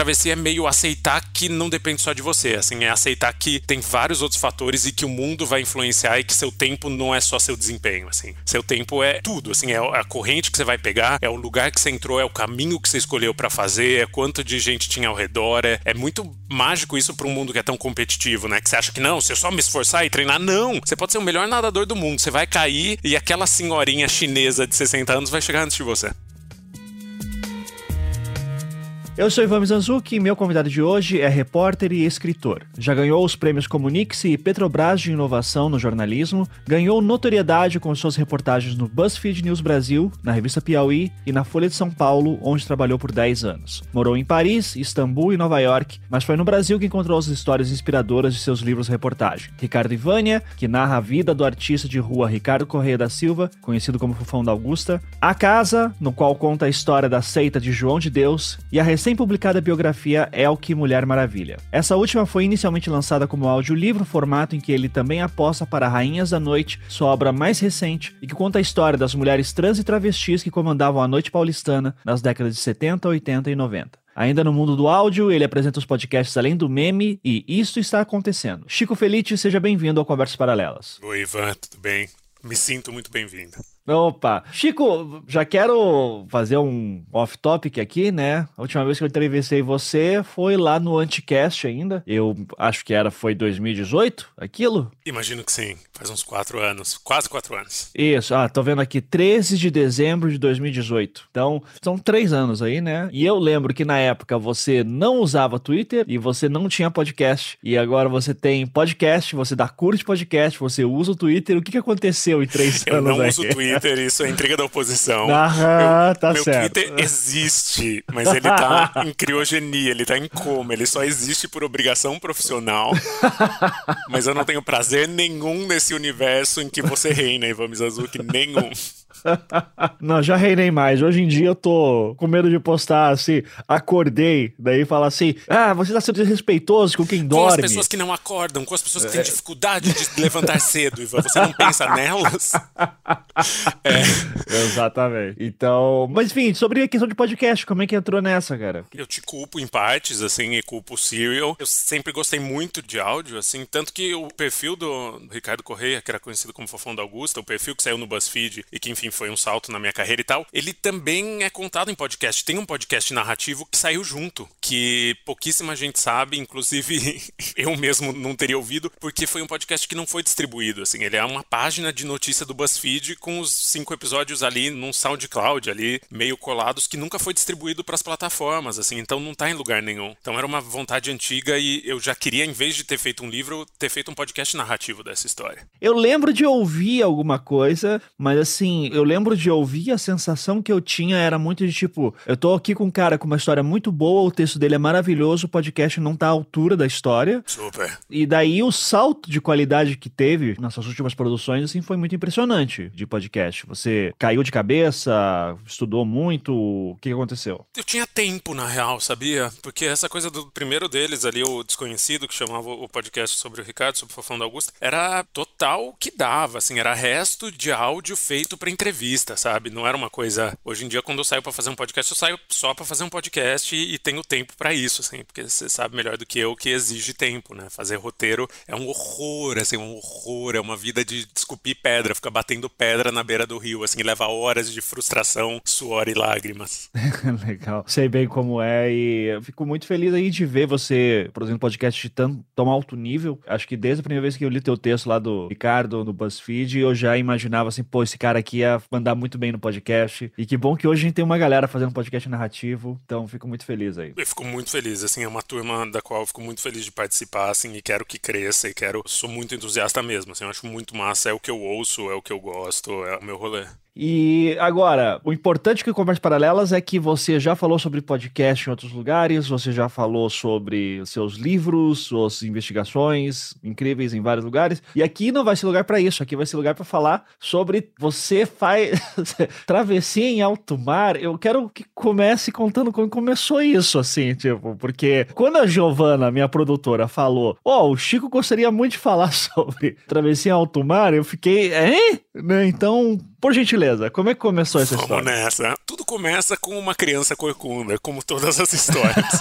Travessia é meio aceitar que não depende só de você, assim, é aceitar que tem vários outros fatores e que o mundo vai influenciar e que seu tempo não é só seu desempenho, assim. Seu tempo é tudo, assim, é a corrente que você vai pegar, é o lugar que você entrou, é o caminho que você escolheu para fazer, é quanto de gente tinha ao redor, é, é muito mágico isso para um mundo que é tão competitivo, né? Que você acha que não, se eu só me esforçar e treinar, não. Você pode ser o melhor nadador do mundo, você vai cair e aquela senhorinha chinesa de 60 anos vai chegar antes de você. Eu sou Ivan Mizanzuki e meu convidado de hoje é repórter e escritor. Já ganhou os prêmios Comunix e Petrobras de Inovação no jornalismo, ganhou notoriedade com suas reportagens no BuzzFeed News Brasil, na revista Piauí e na Folha de São Paulo, onde trabalhou por 10 anos. Morou em Paris, Istambul e Nova York, mas foi no Brasil que encontrou as histórias inspiradoras de seus livros reportagem. Ricardo Ivânia, que narra a vida do artista de rua Ricardo Correia da Silva, conhecido como Fufão da Augusta, A Casa, no qual conta a história da seita de João de Deus, e a recente recém-publicada biografia Elke Mulher Maravilha. Essa última foi inicialmente lançada como audiolivro, formato em que ele também aposta para Rainhas da Noite, sua obra mais recente, e que conta a história das mulheres trans e travestis que comandavam a noite paulistana nas décadas de 70, 80 e 90. Ainda no mundo do áudio, ele apresenta os podcasts Além do Meme e Isso Está Acontecendo. Chico Felite, seja bem-vindo ao Conversas Paralelas. Oi, Ivan, tudo bem? Me sinto muito bem-vindo. Opa! Chico, já quero fazer um off-topic aqui, né? A última vez que eu entrevistei você foi lá no Anticast ainda. Eu acho que era, foi 2018, aquilo? Imagino que sim. Faz uns quatro anos. Quase quatro anos. Isso. Ah, tô vendo aqui, 13 de dezembro de 2018. Então, são três anos aí, né? E eu lembro que na época você não usava Twitter e você não tinha podcast. E agora você tem podcast, você dá curso de podcast, você usa o Twitter. O que, que aconteceu em três eu anos Eu não aí? uso o Twitter. Twitter, isso é intriga da oposição. Aham, tá meu certo. Twitter existe, mas ele tá em criogenia, ele tá em coma, ele só existe por obrigação profissional. mas eu não tenho prazer nenhum nesse universo em que você reina, Ivan Mizazuki, nenhum. Não, já reinei mais. Hoje em dia eu tô com medo de postar assim, acordei, daí falar assim, ah, você tá sendo desrespeitoso com quem dorme. Com as pessoas que não acordam, com as pessoas que têm dificuldade de levantar cedo, Ivan. Você não pensa nelas? É. Exatamente. Então, mas enfim, sobre a questão de podcast, como é que entrou nessa, cara? Eu te culpo em partes, assim, e culpo o Serial. Eu sempre gostei muito de áudio, assim, tanto que o perfil do Ricardo Correia, que era conhecido como Fofão da Augusta, o perfil que saiu no BuzzFeed e que, enfim, foi um salto na minha carreira e tal, ele também é contado em podcast. Tem um podcast narrativo que saiu junto, que pouquíssima gente sabe, inclusive eu mesmo não teria ouvido, porque foi um podcast que não foi distribuído, assim, ele é uma página de notícia do BuzzFeed com os cinco episódios ali num SoundCloud ali, meio colados, que nunca foi distribuído para as plataformas, assim, então não tá em lugar nenhum. Então era uma vontade antiga e eu já queria, em vez de ter feito um livro, ter feito um podcast narrativo dessa história. Eu lembro de ouvir alguma coisa, mas assim, eu lembro de ouvir a sensação que eu tinha era muito de tipo, eu tô aqui com um cara com uma história muito boa, o texto dele é maravilhoso, o podcast não tá à altura da história. Super. E daí o salto de qualidade que teve nas suas últimas produções, assim, foi muito impressionante de podcast. Você caiu de cabeça, estudou muito, o que aconteceu? Eu tinha tempo, na real, sabia? Porque essa coisa do primeiro deles ali, o desconhecido, que chamava o podcast sobre o Ricardo, sobre o Fofão da Augusta, era total que dava, assim, era resto de áudio feito para entrevista, sabe? Não era uma coisa. Hoje em dia, quando eu saio para fazer um podcast, eu saio só para fazer um podcast e, e tenho tempo para isso, assim, porque você sabe melhor do que eu que exige tempo, né? Fazer roteiro é um horror, assim, um horror, é uma vida de esculpir pedra, ficar batendo pedra na beira do rio, assim, leva horas de frustração, suor e lágrimas. Legal. Sei bem como é e eu fico muito feliz aí de ver você produzindo podcast de tão, tão alto nível. Acho que desde a primeira vez que eu li teu texto lá do Ricardo no BuzzFeed, eu já imaginava assim, pô, esse cara aqui mandar muito bem no podcast. E que bom que hoje a gente tem uma galera fazendo podcast narrativo. Então, fico muito feliz aí. Eu fico muito feliz, assim, é uma turma da qual eu fico muito feliz de participar, assim, e quero que cresça e quero, sou muito entusiasta mesmo, assim, eu acho muito massa, é o que eu ouço, é o que eu gosto, é o meu rolê. E agora, o importante que Conversas Paralelas é que você já falou sobre podcast em outros lugares, você já falou sobre seus livros, suas investigações incríveis em vários lugares. E aqui não vai ser lugar para isso, aqui vai ser lugar para falar sobre você faz travessia em alto mar. Eu quero que comece contando como começou isso, assim, tipo, porque quando a Giovana, minha produtora, falou: Ó, oh, o Chico gostaria muito de falar sobre travessia em alto mar, eu fiquei, hein? Né? Então, por gentileza, como é que começou essa Vamos história? Vamos nessa. Tudo começa com uma criança corcunda, como todas as histórias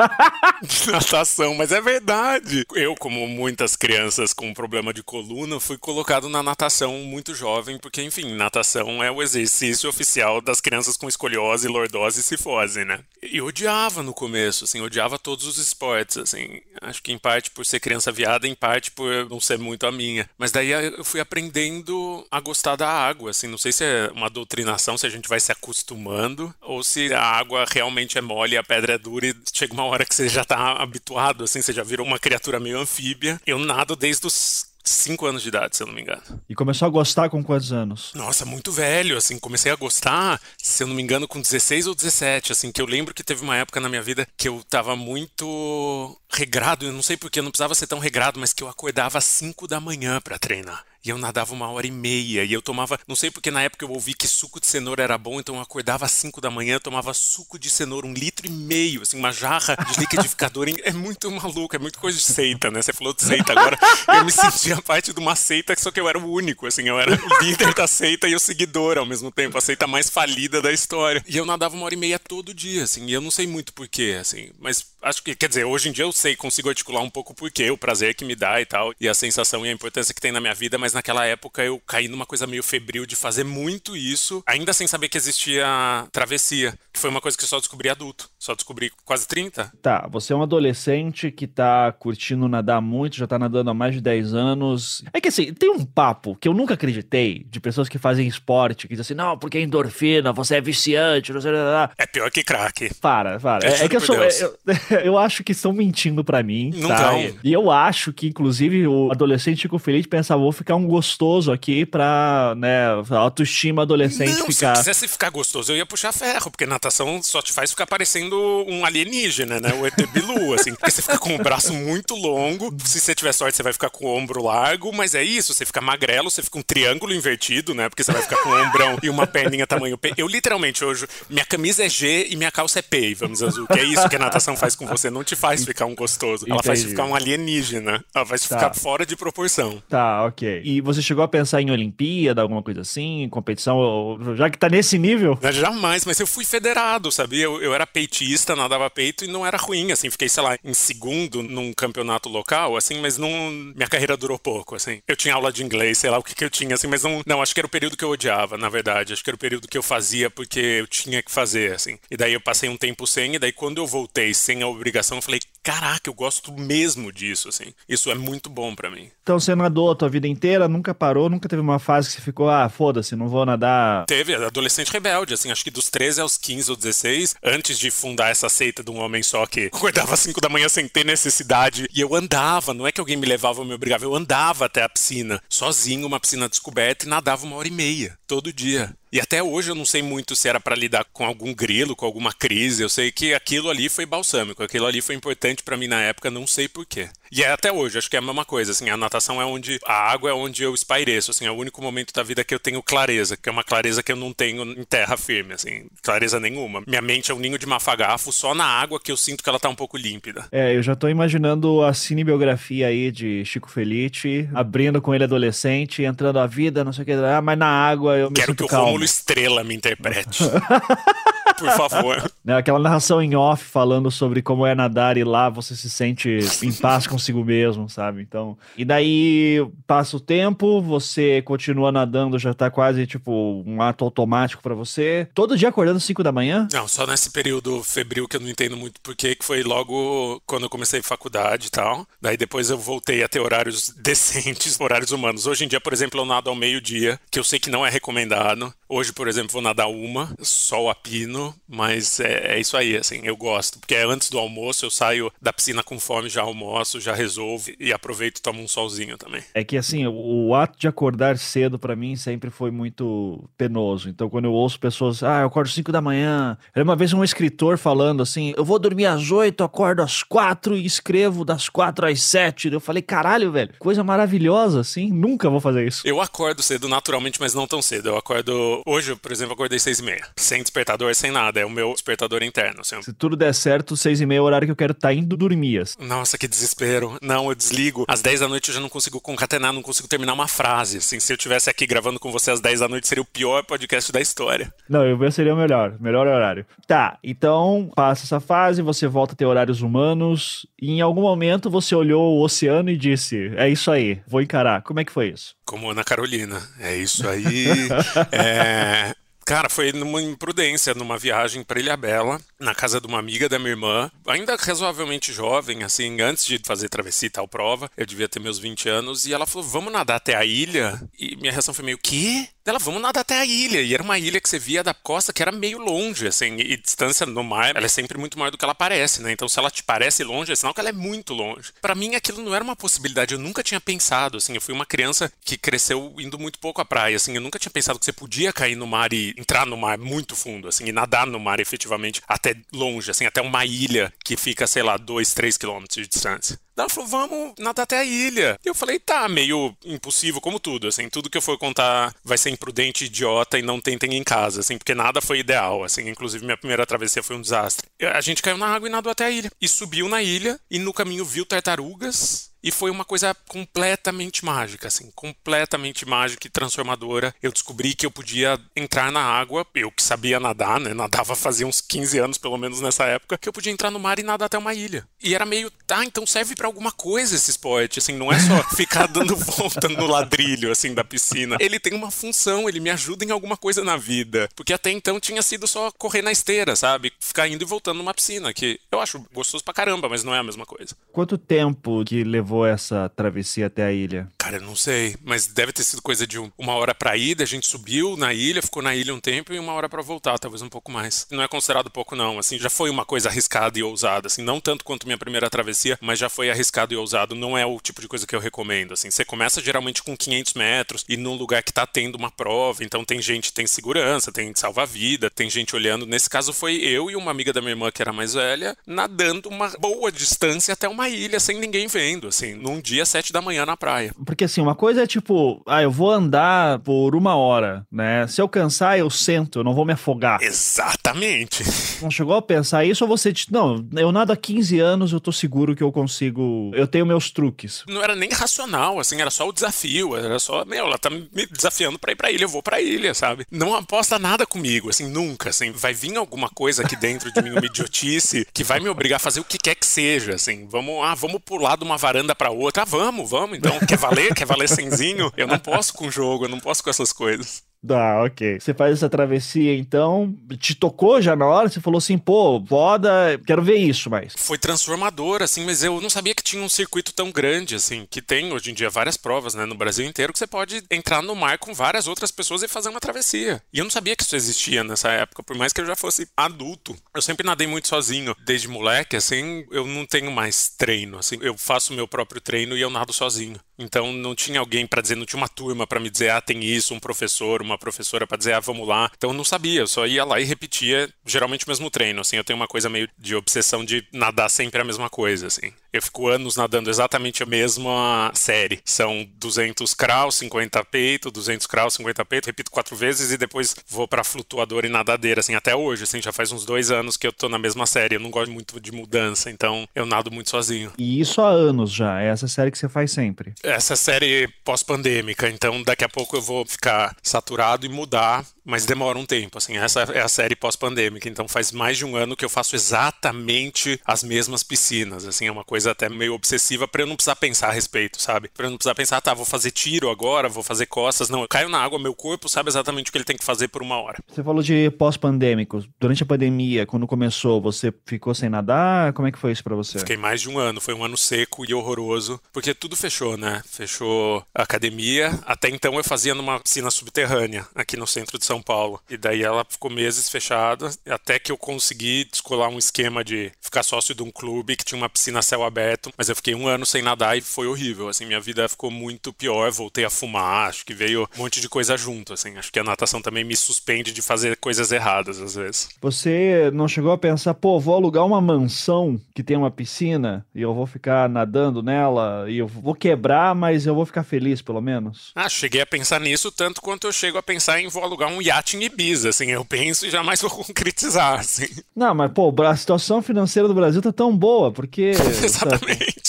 de natação, mas é verdade. Eu, como muitas crianças com problema de coluna, fui colocado na natação muito jovem, porque, enfim, natação é o exercício oficial das crianças com escoliose, lordose e cifose, né? E odiava no começo, assim, odiava todos os esportes, assim. Acho que em parte por ser criança viada, em parte por não ser muito a minha. Mas daí eu fui aprendendo a gostar da água assim, não sei se é uma doutrinação, se a gente vai se acostumando, ou se a água realmente é mole a pedra é dura e chega uma hora que você já tá habituado, assim, você já virou uma criatura meio anfíbia. Eu nado desde os 5 anos de idade, se eu não me engano. E começou a gostar com quantos anos? Nossa, muito velho, assim, comecei a gostar, se eu não me engano, com 16 ou 17, assim, que eu lembro que teve uma época na minha vida que eu tava muito regrado, eu não sei porque, não precisava ser tão regrado, mas que eu acordava às 5 da manhã para treinar. E eu nadava uma hora e meia. E eu tomava. Não sei porque na época eu ouvi que suco de cenoura era bom, então eu acordava às 5 da manhã, tomava suco de cenoura, um litro e meio, assim, uma jarra de liquidificador. é muito maluco, é muito coisa de seita, né? Você falou de seita agora. Eu me sentia parte de uma seita, só que eu era o único, assim, eu era o líder da seita e o seguidor ao mesmo tempo, a seita mais falida da história. E eu nadava uma hora e meia todo dia, assim, e eu não sei muito porquê, assim, mas acho que, quer dizer, hoje em dia eu sei, consigo articular um pouco o porquê, o prazer que me dá e tal, e a sensação e a importância que tem na minha vida, mas naquela época eu caí numa coisa meio febril de fazer muito isso, ainda sem saber que existia travessia, que foi uma coisa que eu só descobri adulto. Só descobri quase 30. Tá, você é um adolescente que tá curtindo nadar muito, já tá nadando há mais de 10 anos. É que assim, tem um papo que eu nunca acreditei de pessoas que fazem esporte, que dizem assim, não, porque é endorfina, você é viciante, não sei lá. É pior que crack. Para, para. É, é que eu sou. Eu, eu, acho que estão mentindo para mim. Não tá? Não. E eu acho que, inclusive, o adolescente Chico Feliz pensa, vou ficar um gostoso aqui pra, né, a autoestima adolescente não, ficar. Se quisesse ficar gostoso, eu ia puxar ferro, porque natação só te faz ficar parecendo um alienígena, né? O ET Bilu, assim. Porque você fica com o braço muito longo. Se você tiver sorte, você vai ficar com o ombro largo. Mas é isso, você fica magrelo, você fica um triângulo invertido, né? Porque você vai ficar com o ombrão e uma perninha tamanho P. Eu literalmente hoje, minha camisa é G e minha calça é P, vamos azul. Que é isso que a natação faz com você. Não te faz ficar um gostoso. Ela Entendi. faz te ficar um alienígena. Ela faz te tá. ficar fora de proporção. Tá, ok. E você chegou a pensar em Olimpíada, alguma coisa assim, competição, já que tá nesse nível? Jamais, mas eu fui federado, sabia? Eu, eu era peitista, nadava peito e não era ruim, assim, fiquei, sei lá, em segundo num campeonato local, assim, mas não, minha carreira durou pouco, assim. Eu tinha aula de inglês, sei lá o que que eu tinha, assim, mas não, não, acho que era o período que eu odiava, na verdade, acho que era o período que eu fazia porque eu tinha que fazer, assim. E daí eu passei um tempo sem, e daí quando eu voltei sem a obrigação, eu falei, caraca, eu gosto mesmo disso, assim. Isso é muito bom para mim. Então você nadou a tua vida inteira, nunca parou, nunca teve uma fase que você ficou, ah, foda-se, não vou nadar. Teve, adolescente rebelde, assim, acho que dos 13 aos 15 ou 16, antes de fundar essa seita de um homem só que acordava às 5 da manhã sem ter necessidade. E eu andava, não é que alguém me levava ou me obrigava, eu andava até a piscina, sozinho, uma piscina descoberta, e nadava uma hora e meia, todo dia. E até hoje eu não sei muito se era para lidar com algum grilo, com alguma crise. Eu sei que aquilo ali foi balsâmico, aquilo ali foi importante para mim na época, não sei porquê. E é até hoje, acho que é a mesma coisa, assim, a natação é onde a água é onde eu espaireço, assim, é o único momento da vida que eu tenho clareza, que é uma clareza que eu não tenho em terra firme, assim, clareza nenhuma. Minha mente é um ninho de mafagafo, só na água que eu sinto que ela tá um pouco límpida. É, eu já tô imaginando a cinebiografia aí de Chico Felice, abrindo com ele adolescente, entrando a vida, não sei o que, ah, mas na água eu me Quero que o calmo. Rômulo Estrela me interprete. Por favor. Né, aquela narração em off falando sobre como é nadar e lá você se sente em paz consigo mesmo, sabe? Então. E daí passa o tempo, você continua nadando, já tá quase tipo um ato automático para você. Todo dia acordando às 5 da manhã? Não, só nesse período febril que eu não entendo muito porquê, que foi logo quando eu comecei faculdade e tal. Daí depois eu voltei a ter horários decentes, horários humanos. Hoje em dia, por exemplo, eu nado ao meio-dia, que eu sei que não é recomendado. Hoje, por exemplo, vou nadar uma, sol a pino sono, mas é, é, isso aí, assim, eu gosto. Porque antes do almoço eu saio da piscina com fome, já almoço, já resolvo e aproveito e tomo um solzinho também. É que assim, o, o ato de acordar cedo para mim sempre foi muito penoso. Então quando eu ouço pessoas, ah, eu acordo 5 da manhã. Era uma vez um escritor falando assim, eu vou dormir às 8, acordo às 4 e escrevo das 4 às 7. Eu falei, caralho, velho, coisa maravilhosa, assim, nunca vou fazer isso. Eu acordo cedo naturalmente, mas não tão cedo. Eu acordo, hoje, por exemplo, acordei 6 e meia. Sem despertador, sem nada. É o meu despertador interno. Assim. Se tudo der certo, 6 e meia é o horário que eu quero estar tá indo dormir. Assim. Nossa, que desespero. Não, eu desligo. Às 10 da noite eu já não consigo concatenar, não consigo terminar uma frase. Assim, se eu tivesse aqui gravando com você às 10 da noite, seria o pior podcast da história. Não, eu seria o melhor, melhor horário. Tá, então passa essa fase, você volta a ter horários humanos, e em algum momento você olhou o oceano e disse: É isso aí, vou encarar. Como é que foi isso? Como Ana Carolina. É isso aí. é, Cara, foi numa imprudência, numa viagem para Ilha Bela, na casa de uma amiga da minha irmã, ainda razoavelmente jovem, assim, antes de fazer travessia e tal prova, eu devia ter meus 20 anos, e ela falou: vamos nadar até a ilha? E minha reação foi meio: quê? Ela, vamos nadar até a ilha. E era uma ilha que você via da costa que era meio longe, assim, e distância no mar, ela é sempre muito maior do que ela parece, né? Então, se ela te parece longe, é sinal que ela é muito longe. Para mim, aquilo não era uma possibilidade, eu nunca tinha pensado, assim, eu fui uma criança que cresceu indo muito pouco à praia, assim, eu nunca tinha pensado que você podia cair no mar e entrar no mar muito fundo, assim, e nadar no mar efetivamente até longe, assim, até uma ilha que fica, sei lá, 2, 3 quilômetros de distância. Ela falou, vamos nadar até a ilha. E eu falei, tá, meio impossível, como tudo, assim, tudo que eu for contar vai ser imprudente, idiota e não tentem em casa, assim, porque nada foi ideal, assim, inclusive minha primeira travessia foi um desastre. A gente caiu na água e nadou até a ilha. E subiu na ilha e no caminho viu tartarugas e foi uma coisa completamente mágica, assim, completamente mágica e transformadora. Eu descobri que eu podia entrar na água, eu que sabia nadar, né? Nadava fazia uns 15 anos, pelo menos nessa época, que eu podia entrar no mar e nadar até uma ilha. E era meio, tá, então serve para alguma coisa esse esporte, assim, não é só ficar dando volta no ladrilho, assim, da piscina. Ele tem uma função, ele me ajuda em alguma coisa na vida. Porque até então tinha sido só correr na esteira, sabe? Ficar indo e voltando numa piscina, que eu acho gostoso pra caramba, mas não é a mesma coisa. Quanto tempo que levou levou essa travessia até a ilha? Cara, eu não sei, mas deve ter sido coisa de uma hora pra ida, a gente subiu na ilha, ficou na ilha um tempo e uma hora para voltar, talvez um pouco mais. Não é considerado pouco não, assim, já foi uma coisa arriscada e ousada, assim, não tanto quanto minha primeira travessia, mas já foi arriscado e ousado, não é o tipo de coisa que eu recomendo, assim, você começa geralmente com 500 metros e num lugar que tá tendo uma prova, então tem gente, tem segurança, tem salva-vida, tem gente olhando, nesse caso foi eu e uma amiga da minha irmã que era mais velha, nadando uma boa distância até uma ilha sem ninguém vendo, assim, num dia sete da manhã na praia. Porque assim, uma coisa é tipo, ah, eu vou andar por uma hora, né? Se eu cansar, eu sento, eu não vou me afogar. Exatamente. Não chegou a pensar isso ou você, não, eu nado há 15 anos, eu tô seguro que eu consigo, eu tenho meus truques. Não era nem racional, assim, era só o desafio, era só, meu, ela tá me desafiando pra ir pra ilha, eu vou pra ilha, sabe? Não aposta nada comigo, assim, nunca, assim, vai vir alguma coisa aqui dentro de mim, uma idiotice, que vai me obrigar a fazer o que quer que seja, assim, vamos, ah, vamos pular de uma varanda pra outra, ah, vamos, vamos, então, quer valer? Quer valer senzinho? Eu não posso com o jogo, eu não posso com essas coisas. Ah, ok. Você faz essa travessia, então, te tocou já na hora? Você falou assim, pô, foda, quero ver isso, mas... Foi transformador, assim, mas eu não sabia que tinha um circuito tão grande, assim, que tem hoje em dia várias provas, né, no Brasil inteiro, que você pode entrar no mar com várias outras pessoas e fazer uma travessia. E eu não sabia que isso existia nessa época, por mais que eu já fosse adulto. Eu sempre nadei muito sozinho, desde moleque, assim, eu não tenho mais treino, assim, eu faço meu próprio treino e eu nado sozinho. Então não tinha alguém para dizer, não tinha uma turma para me dizer, ah, tem isso, um professor, uma professora para dizer, ah, vamos lá. Então eu não sabia, eu só ia lá e repetia geralmente o mesmo treino, assim. Eu tenho uma coisa meio de obsessão de nadar sempre a mesma coisa, assim. Eu fico anos nadando exatamente a mesma série. São 200 crawl, 50 peito, 200 crawl, 50 peito, repito quatro vezes e depois vou para flutuadora e nadadeira, assim, até hoje, assim, já faz uns dois anos que eu tô na mesma série. Eu não gosto muito de mudança, então eu nado muito sozinho. E isso há anos já, é essa série que você faz sempre essa série pós-pandêmica, então daqui a pouco eu vou ficar saturado e mudar mas demora um tempo, assim, essa é a série pós-pandêmica, então faz mais de um ano que eu faço exatamente as mesmas piscinas, assim, é uma coisa até meio obsessiva para eu não precisar pensar a respeito, sabe? Para eu não precisar pensar, tá, vou fazer tiro agora, vou fazer costas, não, eu caio na água, meu corpo sabe exatamente o que ele tem que fazer por uma hora. Você falou de pós-pandêmico, durante a pandemia, quando começou, você ficou sem nadar? Como é que foi isso para você? Fiquei mais de um ano, foi um ano seco e horroroso, porque tudo fechou, né? Fechou a academia, até então eu fazia numa piscina subterrânea Betânia, aqui no centro de São Paulo. E daí ela ficou meses fechada, até que eu consegui descolar um esquema de ficar sócio de um clube que tinha uma piscina a céu aberto, mas eu fiquei um ano sem nadar e foi horrível, assim, minha vida ficou muito pior, voltei a fumar, acho que veio um monte de coisa junto, assim, acho que a natação também me suspende de fazer coisas erradas às vezes. Você não chegou a pensar, pô, vou alugar uma mansão que tem uma piscina e eu vou ficar nadando nela e eu vou quebrar, mas eu vou ficar feliz pelo menos? Ah, cheguei a pensar nisso tanto quanto eu chego a pensar em vou alugar um iate em Ibiza, assim, eu penso e jamais vou concretizar, assim. Não, mas pô, a situação financeira do Brasil tá tão boa, porque... Exatamente.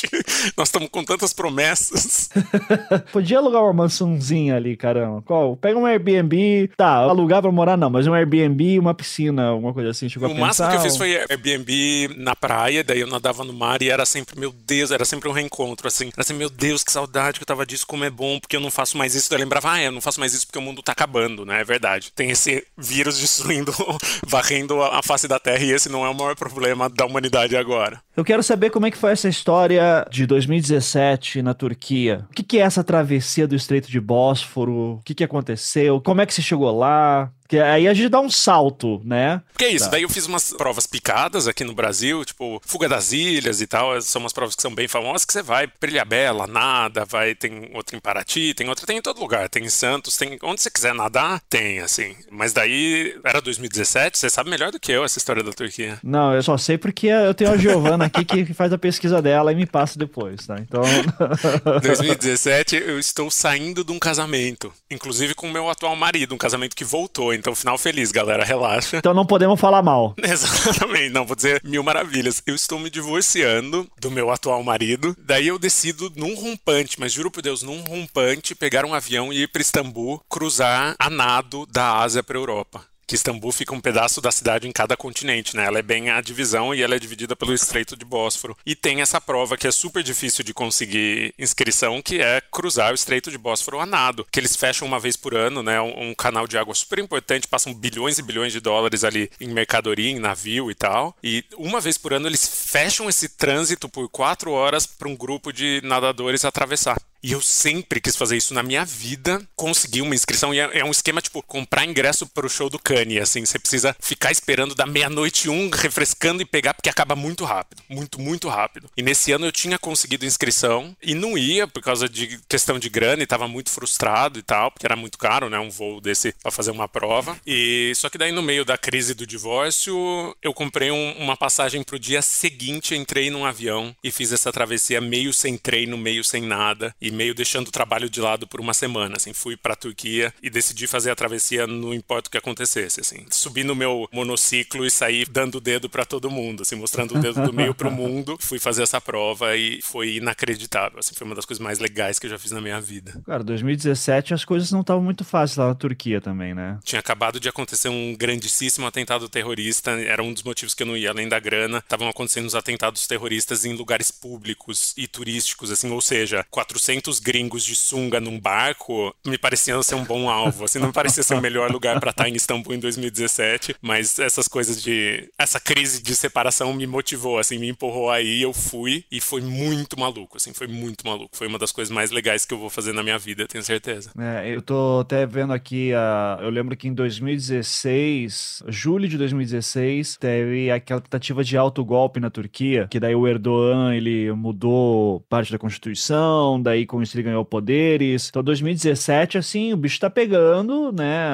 Nós estamos com tantas promessas. Podia alugar uma mansãozinha ali, caramba. Qual? Pega um Airbnb, tá, alugar pra morar não, mas um Airbnb uma piscina, alguma coisa assim, chegou o a pensar? O máximo que eu fiz foi Airbnb na praia, daí eu nadava no mar e era sempre, meu Deus, era sempre um reencontro, assim. Era assim, meu Deus, que saudade que eu tava disso, como é bom, porque eu não faço mais isso. Daí eu lembrava, ah, eu não faço mais isso porque o mundo tá acabando, né? É verdade. Tem esse vírus destruindo, varrendo a face da Terra e esse não é o maior problema da humanidade agora. Eu quero saber como é que foi essa história de 2017 na Turquia. O que, que é essa travessia do Estreito de Bósforo? O que, que aconteceu? Como é que você chegou lá? Que aí a gente dá um salto, né? Porque é isso, tá. daí eu fiz umas provas picadas aqui no Brasil, tipo, Fuga das Ilhas e tal, são umas provas que são bem famosas, que você vai Prilha Bela, nada, vai, tem outra em Paraty, tem outra, tem em todo lugar, tem em Santos, tem onde você quiser nadar, tem, assim. Mas daí, era 2017, você sabe melhor do que eu essa história da Turquia. Não, eu só sei porque eu tenho a Giovana aqui que faz a pesquisa dela e me passa depois, tá? Então... 2017, eu estou saindo de um casamento, inclusive com o meu atual marido, um casamento que voltou, então, final feliz, galera, relaxa. Então não podemos falar mal. Exatamente, não, vou dizer mil maravilhas. Eu estou me divorciando do meu atual marido, daí eu decido num rompante, mas juro por Deus, num rompante, pegar um avião e ir para Istambul, cruzar a nado da Ásia para Europa que Istambul fica um pedaço da cidade em cada continente, né? Ela é bem a divisão e ela é dividida pelo Estreito de Bósforo. E tem essa prova que é super difícil de conseguir inscrição, que é cruzar o Estreito de Bósforo a nado, que eles fecham uma vez por ano, né? Um, um canal de água super importante, passam bilhões e bilhões de dólares ali em mercadoria, em navio e tal. E uma vez por ano eles fecham esse trânsito por quatro horas para um grupo de nadadores atravessar. E eu sempre quis fazer isso na minha vida, consegui uma inscrição. E é, é um esquema tipo comprar ingresso para o show do Kanye. Assim, você precisa ficar esperando da meia-noite um, refrescando e pegar, porque acaba muito rápido. Muito, muito rápido. E nesse ano eu tinha conseguido inscrição e não ia por causa de questão de grana e estava muito frustrado e tal, porque era muito caro, né? Um voo desse para fazer uma prova. E só que daí no meio da crise do divórcio, eu comprei um, uma passagem para o dia seguinte, entrei num avião e fiz essa travessia meio sem treino, meio sem nada. E meio deixando o trabalho de lado por uma semana, assim, fui para a Turquia e decidi fazer a travessia não importa o que acontecesse, assim. Subi no meu monociclo e saí dando o dedo para todo mundo, assim, mostrando o dedo do meio pro mundo. Fui fazer essa prova e foi inacreditável, assim, foi uma das coisas mais legais que eu já fiz na minha vida. Cara, 2017 as coisas não estavam muito fáceis lá na Turquia também, né? Tinha acabado de acontecer um grandíssimo atentado terrorista, era um dos motivos que eu não ia além da grana. Estavam acontecendo os atentados terroristas em lugares públicos e turísticos, assim, ou seja, 400 200 gringos de sunga num barco me parecia ser um bom alvo. Assim, não me parecia ser o melhor lugar para estar em Istambul em 2017, mas essas coisas de. Essa crise de separação me motivou, assim, me empurrou aí, eu fui e foi muito maluco, assim, foi muito maluco. Foi uma das coisas mais legais que eu vou fazer na minha vida, tenho certeza. É, eu tô até vendo aqui, uh, eu lembro que em 2016, julho de 2016, teve aquela tentativa de autogolpe na Turquia, que daí o Erdogan, ele mudou parte da Constituição, daí com isso ele ganhou poderes. Então, 2017, assim, o bicho tá pegando, né?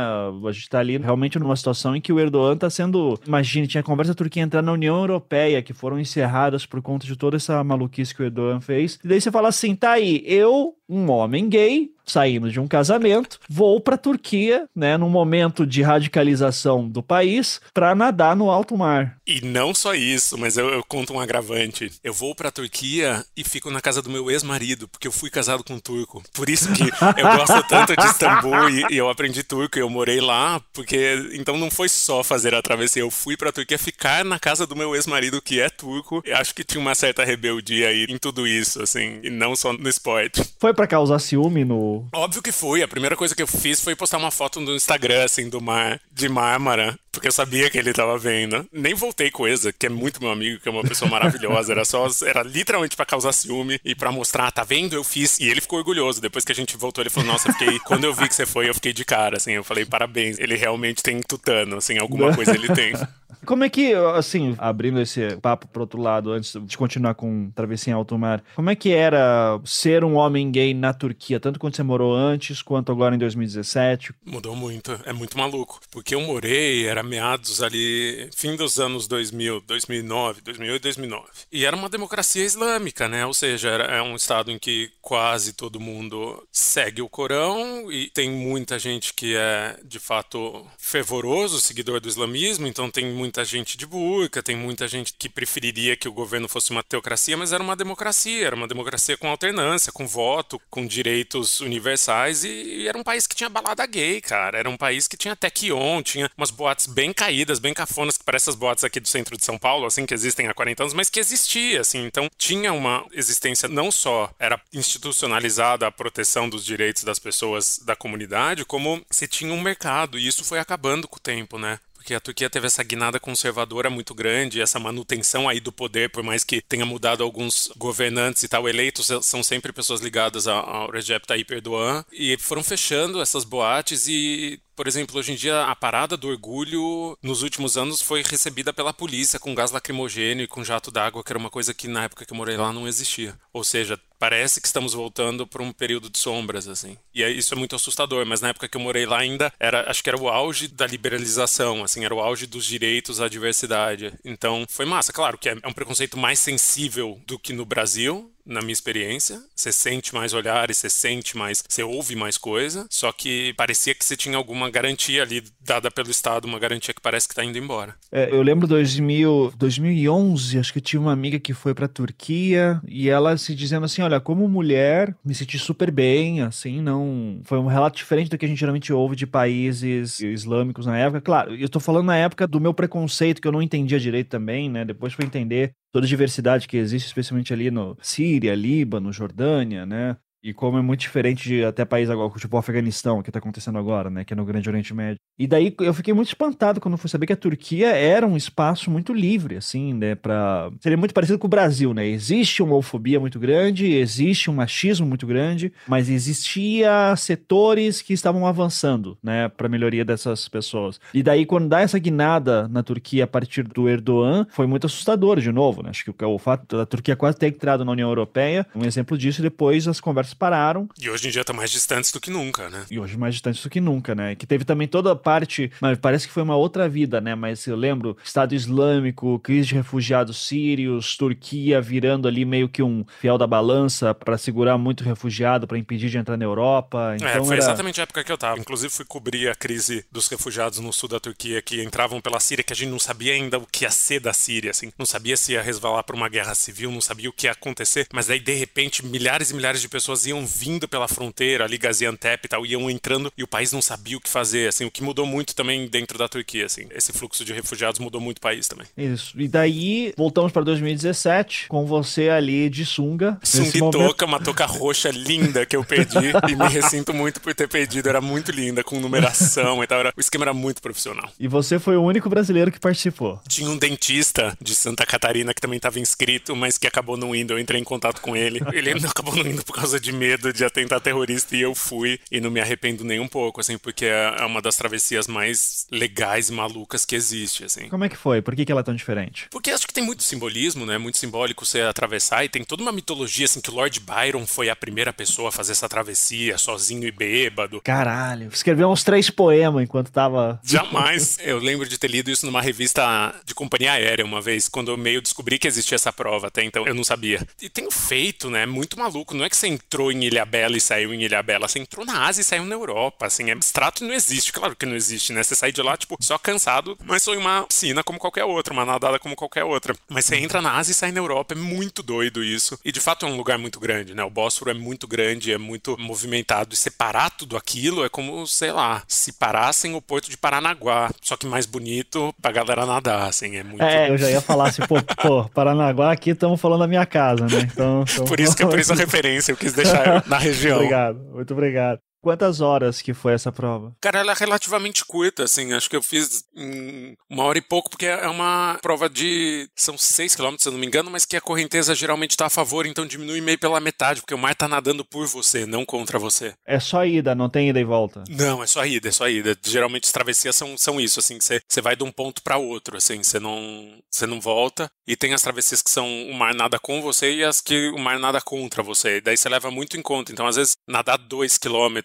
A gente tá ali realmente numa situação em que o Erdogan tá sendo. Imagine, tinha conversa Turquia entrar na União Europeia, que foram encerradas por conta de toda essa maluquice que o Erdogan fez. E daí você fala assim: tá aí, eu, um homem gay, saindo de um casamento, vou para a Turquia, né, num momento de radicalização do país, para nadar no alto mar. E não só isso, mas eu, eu conto um agravante. Eu vou para a Turquia e fico na casa do meu ex-marido, porque eu fui casado com um turco. Por isso que eu gosto tanto de Istambul e, e, eu aprendi turco e eu morei lá, porque então não foi só fazer a travessia, eu fui para a Turquia ficar na casa do meu ex-marido que é turco. Eu acho que tinha uma certa rebeldia aí em tudo isso, assim, e não só no esporte. Foi para causar ciúme no Óbvio que fui. A primeira coisa que eu fiz foi postar uma foto no Instagram, assim, do mar de Mármara porque eu sabia que ele tava vendo. Nem voltei com Eza, que é muito meu amigo, que é uma pessoa maravilhosa. Era só, era literalmente para causar ciúme e para mostrar, tá vendo? Eu fiz. E ele ficou orgulhoso. Depois que a gente voltou, ele falou: Nossa, fiquei. Quando eu vi que você foi, eu fiquei de cara, assim. Eu falei: Parabéns. Ele realmente tem tutano, assim, alguma coisa ele tem. Como é que, assim, abrindo esse papo pro outro lado, antes de continuar com Travessia em Alto Mar, como é que era ser um homem gay na Turquia, tanto quando você morou antes, quanto agora em 2017? Mudou muito, é muito maluco. Porque eu morei, era meados ali, fim dos anos 2000, 2009, 2008, 2009. E era uma democracia islâmica, né? Ou seja, era, é um estado em que quase todo mundo segue o Corão e tem muita gente que é, de fato, fervoroso, seguidor do islamismo, então tem muita gente de burca, tem muita gente que preferiria que o governo fosse uma teocracia, mas era uma democracia, era uma democracia com alternância, com voto, com direitos universais e, e era um país que tinha balada gay, cara. Era um país que tinha tequion, tinha umas boates bem caídas, bem cafonas, que parecem as boates aqui do centro de São Paulo, assim, que existem há 40 anos, mas que existia, assim. Então tinha uma existência não só era institucionalizada a proteção dos direitos das pessoas da comunidade, como se tinha um mercado e isso foi acabando com o tempo, né? Porque a Turquia teve essa guinada conservadora muito grande, essa manutenção aí do poder, por mais que tenha mudado alguns governantes e tal, eleitos são sempre pessoas ligadas ao Recep Tayyip Erdogan, e foram fechando essas boates e por exemplo, hoje em dia a parada do orgulho nos últimos anos foi recebida pela polícia com gás lacrimogêneo e com jato d'água, que era uma coisa que na época que eu morei lá não existia. Ou seja, parece que estamos voltando para um período de sombras assim. E isso é muito assustador, mas na época que eu morei lá ainda era, acho que era o auge da liberalização, assim, era o auge dos direitos à diversidade. Então, foi massa, claro que é, é um preconceito mais sensível do que no Brasil, na minha experiência. Você sente mais olhares, você sente mais, você ouve mais coisa. Só que parecia que você tinha alguma garantia ali dada pelo Estado, uma garantia que parece que tá indo embora. É, eu lembro 2000, 2011, acho que tinha uma amiga que foi pra Turquia e ela se dizendo assim: olha, como mulher, me senti super bem, assim, não. Foi um relato diferente do que a gente geralmente ouve de países islâmicos na época. Claro, eu tô falando na época do meu preconceito, que eu não entendia direito também, né? Depois fui entender toda a diversidade que existe, especialmente ali no Síria, Líbano, Jordânia, né? E como é muito diferente de até país agora, tipo o Afeganistão, que tá acontecendo agora, né? Que é no Grande Oriente Médio. E daí eu fiquei muito espantado quando fui saber que a Turquia era um espaço muito livre, assim, né? Pra... Seria muito parecido com o Brasil, né? Existe uma homofobia muito grande, existe um machismo muito grande, mas existia setores que estavam avançando, né? Pra melhoria dessas pessoas. E daí, quando dá essa guinada na Turquia a partir do Erdogan, foi muito assustador de novo, né? Acho que o fato da Turquia quase ter entrado na União Europeia, um exemplo disso, e depois as conversas pararam. E hoje em dia tá mais distantes do que nunca, né? E hoje mais distantes do que nunca, né? Que teve também toda a parte, mas parece que foi uma outra vida, né? Mas eu lembro, Estado Islâmico, crise de refugiados sírios, Turquia virando ali meio que um fiel da balança para segurar muito refugiado, para impedir de entrar na Europa. Então é, foi era... exatamente a época que eu tava. Inclusive fui cobrir a crise dos refugiados no sul da Turquia que entravam pela Síria, que a gente não sabia ainda o que ia ser da Síria, assim. Não sabia se ia resvalar para uma guerra civil, não sabia o que ia acontecer, mas daí de repente milhares e milhares de pessoas iam vindo pela fronteira, ali Gaziantep e tal, iam entrando e o país não sabia o que fazer, assim, o que mudou muito também dentro da Turquia, assim. Esse fluxo de refugiados mudou muito o país também. Isso. E daí, voltamos para 2017, com você ali de sunga. Sunga toca, uma touca roxa linda que eu perdi e me ressinto muito por ter perdido. Era muito linda, com numeração e tal. Era... O esquema era muito profissional. E você foi o único brasileiro que participou. Tinha um dentista de Santa Catarina que também estava inscrito, mas que acabou não indo. Eu entrei em contato com ele. Ele acabou não indo por causa de medo de atentar terrorista e eu fui e não me arrependo nem um pouco, assim, porque é, é uma das travessias mais legais e malucas que existe, assim. Como é que foi? Por que, que ela é tão diferente? Porque acho que tem muito simbolismo, né? Muito simbólico você atravessar e tem toda uma mitologia, assim, que o Lord Byron foi a primeira pessoa a fazer essa travessia, sozinho e bêbado. Caralho, escreveu uns três poemas enquanto tava. Jamais. eu lembro de ter lido isso numa revista de companhia aérea uma vez, quando eu meio descobri que existia essa prova, até então eu não sabia. E tem o feito, né? Muito maluco. Não é que você entrou em Ilha Ilhabela e saiu em Ilhabela. Você entrou na Ásia e saiu na Europa. Assim, é abstrato e não existe. Claro que não existe, né? Você sai de lá, tipo, só cansado, mas foi uma piscina como qualquer outra, uma nadada como qualquer outra. Mas você entra na Ásia e sai na Europa. É muito doido isso. E de fato é um lugar muito grande, né? O Bósforo é muito grande, é muito movimentado. E separar tudo aquilo é como, sei lá, se parassem o porto de Paranaguá. Só que mais bonito pra galera nadar, assim. É muito. É, eu já ia falar assim, pô, pô Paranaguá aqui estamos falando da minha casa, né? Então. por isso que é por isso a referência. Eu quis deixar na região. Obrigado, muito obrigado. Quantas horas que foi essa prova? Cara, ela é relativamente curta, assim. Acho que eu fiz em uma hora e pouco, porque é uma prova de. São seis quilômetros, se eu não me engano, mas que a correnteza geralmente está a favor, então diminui meio pela metade, porque o mar tá nadando por você, não contra você. É só ida, não tem ida e volta? Não, é só ida, é só ida. Geralmente as travessias são, são isso, assim, você, você vai de um ponto para outro, assim, você não, não volta. E tem as travessias que são o mar nada com você e as que o mar nada contra você. E daí você leva muito em conta. Então, às vezes, nadar dois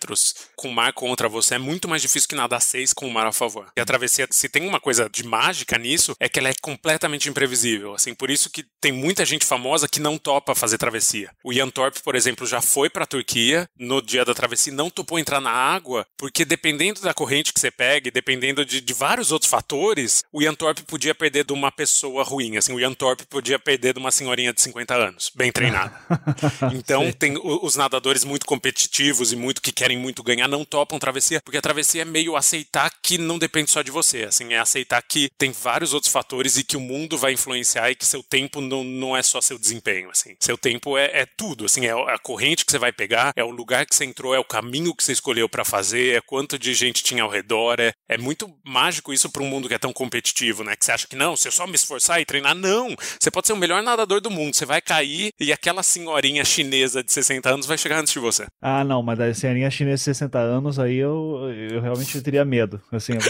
quilômetros com o mar contra você é muito mais difícil que nadar seis com o mar a favor. E a travessia, se tem uma coisa de mágica nisso, é que ela é completamente imprevisível. Assim, por isso que tem muita gente famosa que não topa fazer travessia. O Ian Thorpe, por exemplo, já foi para a Turquia no dia da travessia, não topou entrar na água, porque dependendo da corrente que você pega, dependendo de, de vários outros fatores, o Ian Thorpe podia perder de uma pessoa ruim. Assim, o Ian Thorpe podia perder de uma senhorinha de 50 anos, bem treinada. então, tem os nadadores muito competitivos e muito que muito ganhar não topam travessia, porque a travessia é meio aceitar que não depende só de você. Assim, é aceitar que tem vários outros fatores e que o mundo vai influenciar e que seu tempo não, não é só seu desempenho. Assim. Seu tempo é, é tudo. Assim, é a corrente que você vai pegar, é o lugar que você entrou, é o caminho que você escolheu para fazer, é quanto de gente tinha ao redor. É, é muito mágico isso para um mundo que é tão competitivo, né? Que você acha que não, se eu só me esforçar e treinar, não. Você pode ser o melhor nadador do mundo, você vai cair e aquela senhorinha chinesa de 60 anos vai chegar antes de você. Ah, não, mas da senhorinha chinesa de 60 anos aí eu, eu realmente teria medo. Assim, eu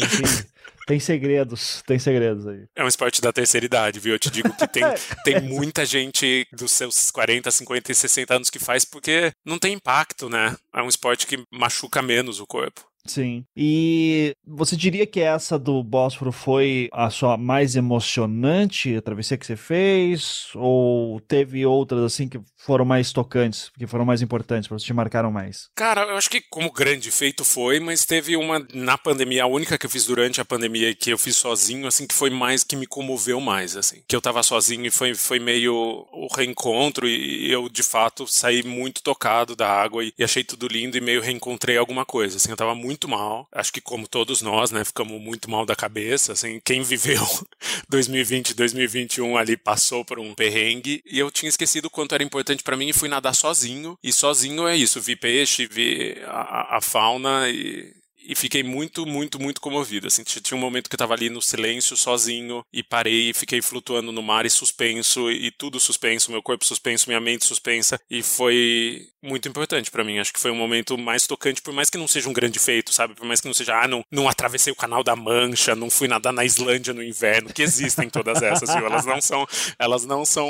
tem segredos, tem segredos aí. É um esporte da terceira idade, viu? Eu te digo que tem, tem muita gente dos seus 40, 50 e 60 anos que faz porque não tem impacto, né? É um esporte que machuca menos o corpo. Sim. E você diria que essa do Bósforo foi a sua mais emocionante a travessia que você fez? Ou teve outras assim que foram mais tocantes, que foram mais importantes, para te marcaram mais? Cara, eu acho que como grande feito foi, mas teve uma na pandemia, a única que eu fiz durante a pandemia que eu fiz sozinho, assim, que foi mais que me comoveu mais, assim. Que eu tava sozinho e foi, foi meio o reencontro e eu de fato saí muito tocado da água e, e achei tudo lindo e meio reencontrei alguma coisa, assim, eu tava muito muito mal. Acho que como todos nós, né, ficamos muito mal da cabeça, assim, quem viveu 2020, 2021 ali passou por um perrengue e eu tinha esquecido o quanto era importante para mim e fui nadar sozinho. E sozinho é isso, vi peixe, vi a, a fauna e e fiquei muito, muito, muito comovido. Assim, tinha um momento que eu tava ali no silêncio, sozinho, e parei e fiquei flutuando no mar e suspenso, e tudo suspenso, meu corpo suspenso, minha mente suspensa, e foi muito importante para mim. Acho que foi um momento mais tocante, por mais que não seja um grande feito, sabe? Por mais que não seja, ah, não, não atravessei o canal da Mancha, não fui nadar na Islândia no inverno, que existem todas essas, viu? Elas não são, elas não são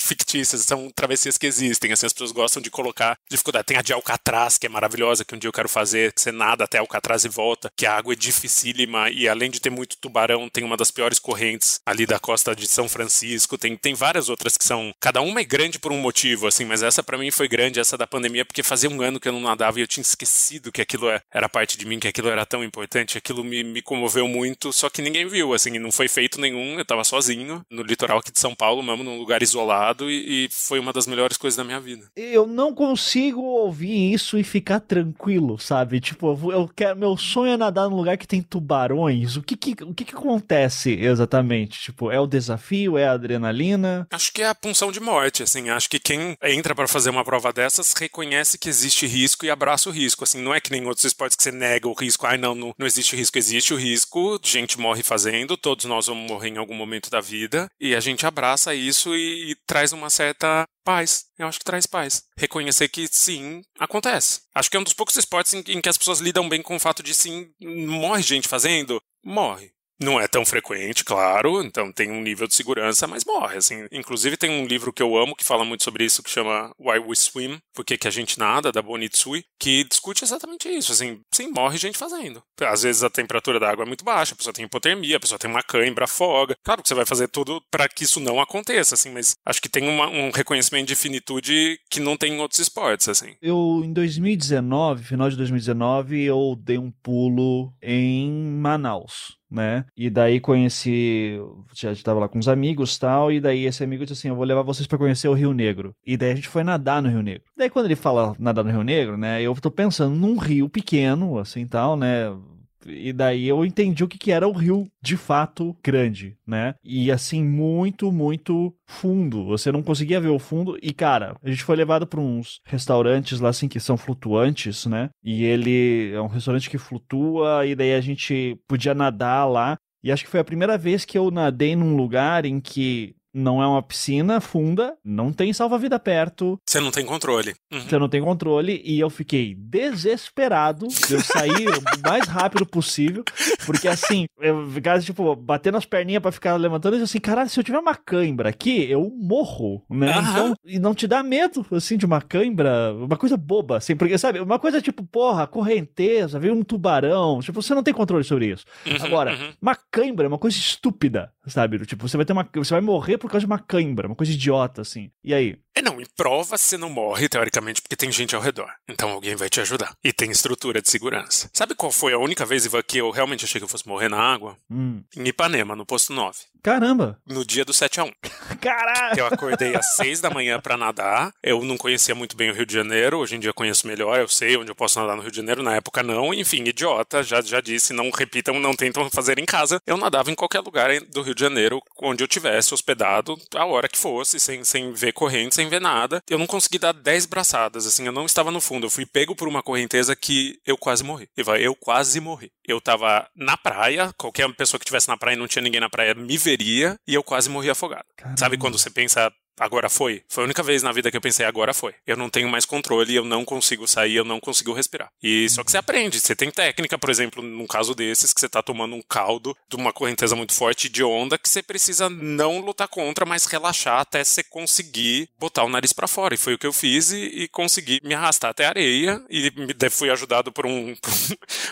fictícias, são travessias que existem. Assim, as pessoas gostam de colocar dificuldade. Tem a de Alcatraz, que é maravilhosa, que um dia eu quero fazer, que você nada até Alcatraz quase volta, que a água é dificílima e além de ter muito tubarão, tem uma das piores correntes ali da costa de São Francisco, tem, tem várias outras que são, cada uma é grande por um motivo, assim, mas essa para mim foi grande, essa da pandemia, porque fazia um ano que eu não nadava e eu tinha esquecido que aquilo é, era parte de mim, que aquilo era tão importante, aquilo me, me comoveu muito, só que ninguém viu, assim, não foi feito nenhum, eu tava sozinho, no litoral aqui de São Paulo mesmo, num lugar isolado e, e foi uma das melhores coisas da minha vida. Eu não consigo ouvir isso e ficar tranquilo, sabe? Tipo, eu quero, meu sonho é nadar num lugar que tem tubarões. O que que, o que que acontece exatamente? Tipo, é o desafio? É a adrenalina? Acho que é a punção de morte, assim. Acho que quem entra para fazer uma prova dessas reconhece que existe risco e abraça o risco. Assim, não é que nem outros esportes que você nega o risco. Ai, não, não, não existe risco. Existe o risco, gente morre fazendo, todos nós vamos morrer em algum momento da vida. E a gente abraça isso e, e traz uma certa paz. Eu acho que traz paz. Reconhecer que sim, acontece. Acho que é um dos poucos esportes em, em que as pessoas lidam bem com o fato de sim, morre gente fazendo. Morre. Não é tão frequente, claro, então tem um nível de segurança, mas morre, assim. Inclusive tem um livro que eu amo que fala muito sobre isso, que chama Why We Swim, Por que, que a gente nada, da Bonitsui, que discute exatamente isso, assim, sim, morre gente fazendo. Às vezes a temperatura da água é muito baixa, a pessoa tem hipotermia, a pessoa tem uma cãibra, afoga. Claro que você vai fazer tudo para que isso não aconteça, assim, mas acho que tem uma, um reconhecimento de finitude que não tem em outros esportes, assim. Eu, em 2019, final de 2019, eu dei um pulo em Manaus né? E daí conheci, já estava lá com uns amigos tal, e daí esse amigo disse assim: Eu vou levar vocês para conhecer o Rio Negro. E daí a gente foi nadar no Rio Negro. Daí quando ele fala nadar no Rio Negro, né? Eu tô pensando num rio pequeno, assim tal, né? E daí eu entendi o que, que era o rio de fato grande, né? E assim, muito, muito fundo. Você não conseguia ver o fundo. E, cara, a gente foi levado para uns restaurantes lá, assim, que são flutuantes, né? E ele é um restaurante que flutua, e daí a gente podia nadar lá. E acho que foi a primeira vez que eu nadei num lugar em que não é uma piscina funda, não tem salva-vida perto. Você não tem controle. Uhum. Você não tem controle e eu fiquei desesperado. Eu saí o mais rápido possível, porque assim, eu ficava tipo batendo as perninhas para ficar levantando e assim, caralho, se eu tiver uma cãibra aqui, eu morro, né? Uhum. Então, e não te dá medo assim de uma cãibra, uma coisa boba, assim, porque sabe, uma coisa tipo, porra, correnteza, veio um tubarão, tipo, você não tem controle sobre isso. Uhum, Agora, uhum. uma cãibra é uma coisa estúpida, sabe? Tipo, você vai ter uma você vai morrer por causa de uma cãibra, uma coisa idiota, assim. E aí? É, não, em prova você não morre, teoricamente, porque tem gente ao redor. Então alguém vai te ajudar. E tem estrutura de segurança. Sabe qual foi a única vez, Ivan, que eu realmente achei que eu fosse morrer na água? Hum. Em Ipanema, no posto 9. Caramba! No dia do 7x1. Caralho! Eu acordei às 6 da manhã para nadar. Eu não conhecia muito bem o Rio de Janeiro. Hoje em dia conheço melhor. Eu sei onde eu posso nadar no Rio de Janeiro. Na época, não. Enfim, idiota. Já, já disse. Não repitam, não tentam fazer em casa. Eu nadava em qualquer lugar do Rio de Janeiro, onde eu tivesse hospedado, a hora que fosse, sem, sem ver corrente, sem ver nada. Eu não consegui dar 10 braçadas. Assim, eu não estava no fundo. Eu fui pego por uma correnteza que eu quase morri. Eu quase morri. Eu tava na praia. Qualquer pessoa que estivesse na praia e não tinha ninguém na praia me veria. E eu quase morri afogado. Caramba. Sabe quando você pensa, agora foi. Foi a única vez na vida que eu pensei, agora foi. Eu não tenho mais controle, eu não consigo sair, eu não consigo respirar. E só que você aprende, você tem técnica, por exemplo, num caso desses, que você tá tomando um caldo de uma correnteza muito forte de onda, que você precisa não lutar contra, mas relaxar até você conseguir botar o nariz para fora. E foi o que eu fiz e, e, consegui me arrastar até a areia. E me, fui ajudado por um, por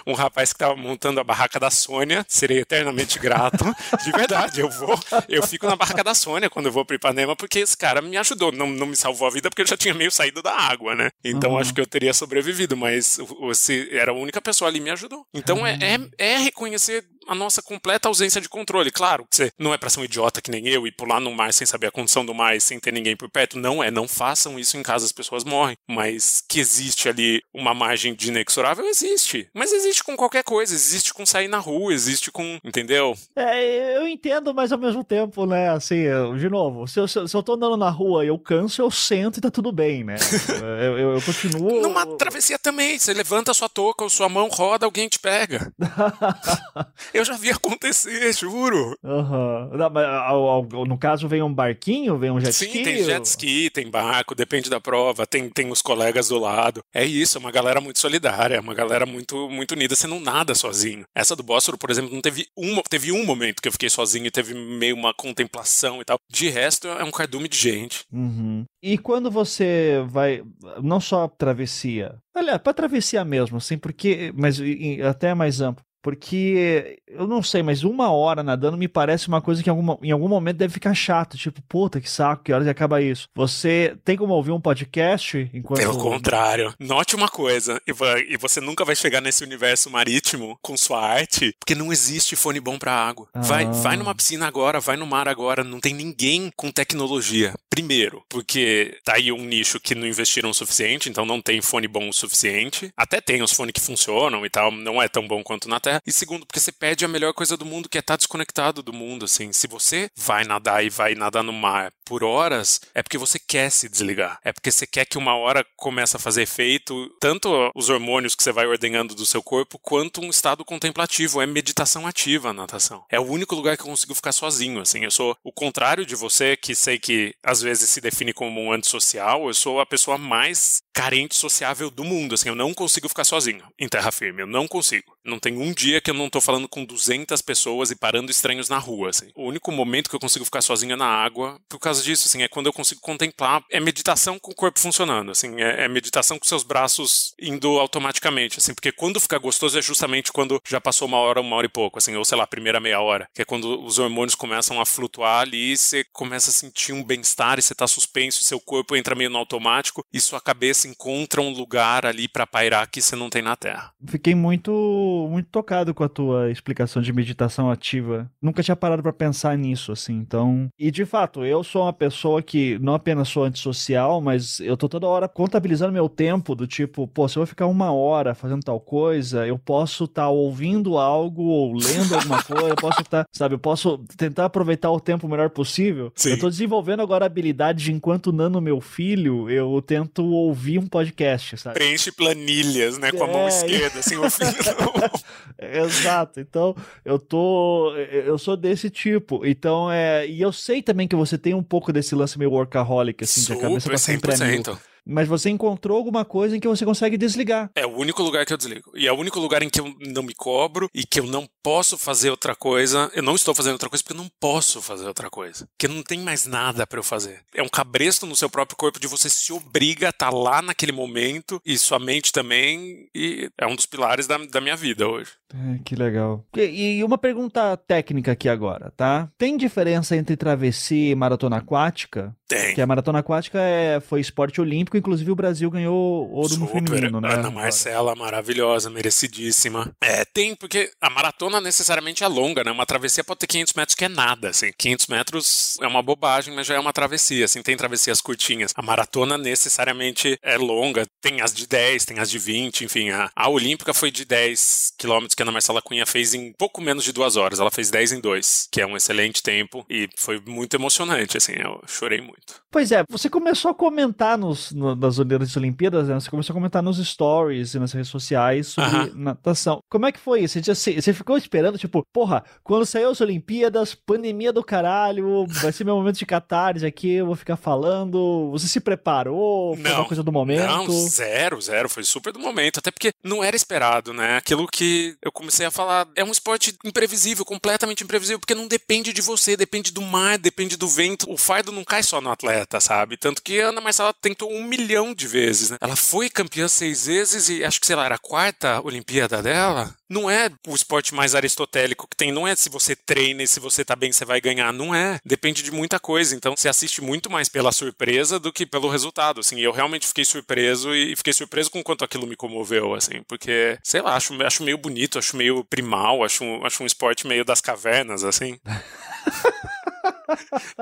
um rapaz que tava montando a barraca da Sônia. Serei eternamente grato. De verdade, eu vou, eu fico na barraca da Sônia quando eu vou pro Ipanema, porque cara me ajudou. Não, não me salvou a vida porque eu já tinha meio saído da água, né? Então uhum. acho que eu teria sobrevivido, mas você era a única pessoa ali que me ajudou. Então é, é, é reconhecer a nossa completa ausência de controle. Claro, você não é pra ser um idiota que nem eu e pular no mar sem saber a condição do mar, sem ter ninguém por perto. Não é, não façam isso em casa, as pessoas morrem. Mas que existe ali uma margem de inexorável, existe. Mas existe com qualquer coisa, existe com sair na rua, existe com. Entendeu? É, eu entendo, mas ao mesmo tempo, né, assim, eu, de novo, se eu, se eu tô andando na rua e eu canso, eu sento e tá tudo bem, né? eu, eu, eu continuo. Numa travessia também, você levanta a sua touca ou sua mão roda, alguém te pega. Eu já vi acontecer, juro. Uhum. Não, mas, no caso, vem um barquinho, vem um jet Sim, ski? Sim, tem jet ski, tem barco, depende da prova, tem, tem os colegas do lado. É isso, é uma galera muito solidária, é uma galera muito, muito unida. Você não nada sozinho. Essa do Bósforo, por exemplo, não teve um, teve um momento que eu fiquei sozinho e teve meio uma contemplação e tal. De resto, é um cardume de gente. Uhum. E quando você vai, não só travessia, olha, para travessia mesmo, assim, porque, mas até mais amplo, porque eu não sei, mas uma hora nadando me parece uma coisa que em algum, em algum momento deve ficar chato. Tipo, puta, que saco, que horas acaba isso. Você tem como ouvir um podcast enquanto. Pelo contrário. Note uma coisa, e você nunca vai chegar nesse universo marítimo com sua arte, porque não existe fone bom pra água. Ah. Vai, vai numa piscina agora, vai no mar agora, não tem ninguém com tecnologia. Primeiro, porque tá aí um nicho que não investiram o suficiente, então não tem fone bom o suficiente. Até tem os fones que funcionam e tal, não é tão bom quanto na Terra e segundo, porque você perde a melhor coisa do mundo, que é estar tá desconectado do mundo, assim. Se você vai nadar e vai nadar no mar por horas, é porque você quer se desligar. É porque você quer que uma hora comece a fazer efeito, tanto os hormônios que você vai ordenhando do seu corpo, quanto um estado contemplativo. É meditação ativa a natação. É o único lugar que eu consigo ficar sozinho, assim. Eu sou o contrário de você, que sei que às vezes se define como um antissocial, eu sou a pessoa mais carente sociável do mundo, assim. Eu não consigo ficar sozinho em terra firme. Eu não consigo. Não tem um dia que eu não tô falando com 200 pessoas e parando estranhos na rua, assim. O único momento que eu consigo ficar sozinho é na água, por causa disso, assim, é quando eu consigo contemplar. É meditação com o corpo funcionando, assim. É, é meditação com seus braços indo automaticamente, assim. Porque quando fica gostoso é justamente quando já passou uma hora, uma hora e pouco, assim. Ou sei lá, primeira meia hora. Que é quando os hormônios começam a flutuar ali e você começa a sentir um bem-estar ar e você tá suspenso, seu corpo entra meio no automático e sua cabeça encontra um lugar ali para pairar que você não tem na Terra. Fiquei muito muito tocado com a tua explicação de meditação ativa. Nunca tinha parado para pensar nisso assim. Então, e de fato, eu sou uma pessoa que não apenas sou antissocial, mas eu tô toda hora contabilizando meu tempo do tipo, pô, se eu vou ficar uma hora fazendo tal coisa, eu posso estar tá ouvindo algo ou lendo alguma coisa, eu posso estar, tá, sabe, eu posso tentar aproveitar o tempo o melhor possível. Sim. Eu tô desenvolvendo agora a habilidade de, enquanto nano meu filho, eu tento ouvir um podcast, sabe? Preenche planilhas, né, com a mão é, esquerda, assim, o filho. Exato. Então, eu tô, eu sou desse tipo. Então, é, e eu sei também que você tem um pouco desse lance meio workaholic, assim, Super, de a cabeça tá sempre 100% mas você encontrou alguma coisa em que você consegue desligar. É o único lugar que eu desligo. E é o único lugar em que eu não me cobro e que eu não posso fazer outra coisa. Eu não estou fazendo outra coisa porque eu não posso fazer outra coisa. Porque não tem mais nada para eu fazer. É um cabresto no seu próprio corpo de você se obriga a estar tá lá naquele momento e sua mente também. E é um dos pilares da, da minha vida hoje. É, que legal. E, e uma pergunta técnica aqui agora, tá? Tem diferença entre travessia e maratona aquática? Tem. Que a maratona aquática é, foi esporte olímpico, inclusive o Brasil ganhou ouro Super. no feminino, né? Ana Marcela, maravilhosa, merecidíssima. É, tem, porque a maratona necessariamente é longa, né? Uma travessia pode ter 500 metros, que é nada, assim. 500 metros é uma bobagem, mas já é uma travessia, assim. Tem travessias curtinhas. A maratona necessariamente é longa. Tem as de 10, tem as de 20, enfim. A, a olímpica foi de 10 quilômetros que a Ana Marcela Cunha fez em pouco menos de duas horas. Ela fez 10 em 2, que é um excelente tempo. E foi muito emocionante, assim. Eu chorei muito. Pois é, você começou a comentar nos, no, nas Olimpíadas, né? Você começou a comentar nos stories e nas redes sociais sobre uh -huh. natação. Como é que foi isso? Você, você ficou esperando, tipo, porra, quando saiu as Olimpíadas, pandemia do caralho, vai ser meu momento de catarse aqui, eu vou ficar falando. Você se preparou? Foi não, uma coisa do momento? Não, zero, zero. Foi super do momento. Até porque não era esperado, né? Aquilo que eu comecei a falar é um esporte imprevisível, completamente imprevisível, porque não depende de você, depende do mar, depende do vento. O fardo não cai só no atleta, sabe? Tanto que a Ana Marcela tentou um milhão de vezes, né? Ela foi campeã seis vezes e acho que, sei lá, era a quarta Olimpíada dela. Não é o esporte mais aristotélico que tem, não é se você treina e se você tá bem você vai ganhar, não é. Depende de muita coisa. Então você assiste muito mais pela surpresa do que pelo resultado, assim. Eu realmente fiquei surpreso e fiquei surpreso com quanto aquilo me comoveu, assim, porque, sei lá, acho, acho meio bonito, acho meio primal, acho, acho um esporte meio das cavernas, assim.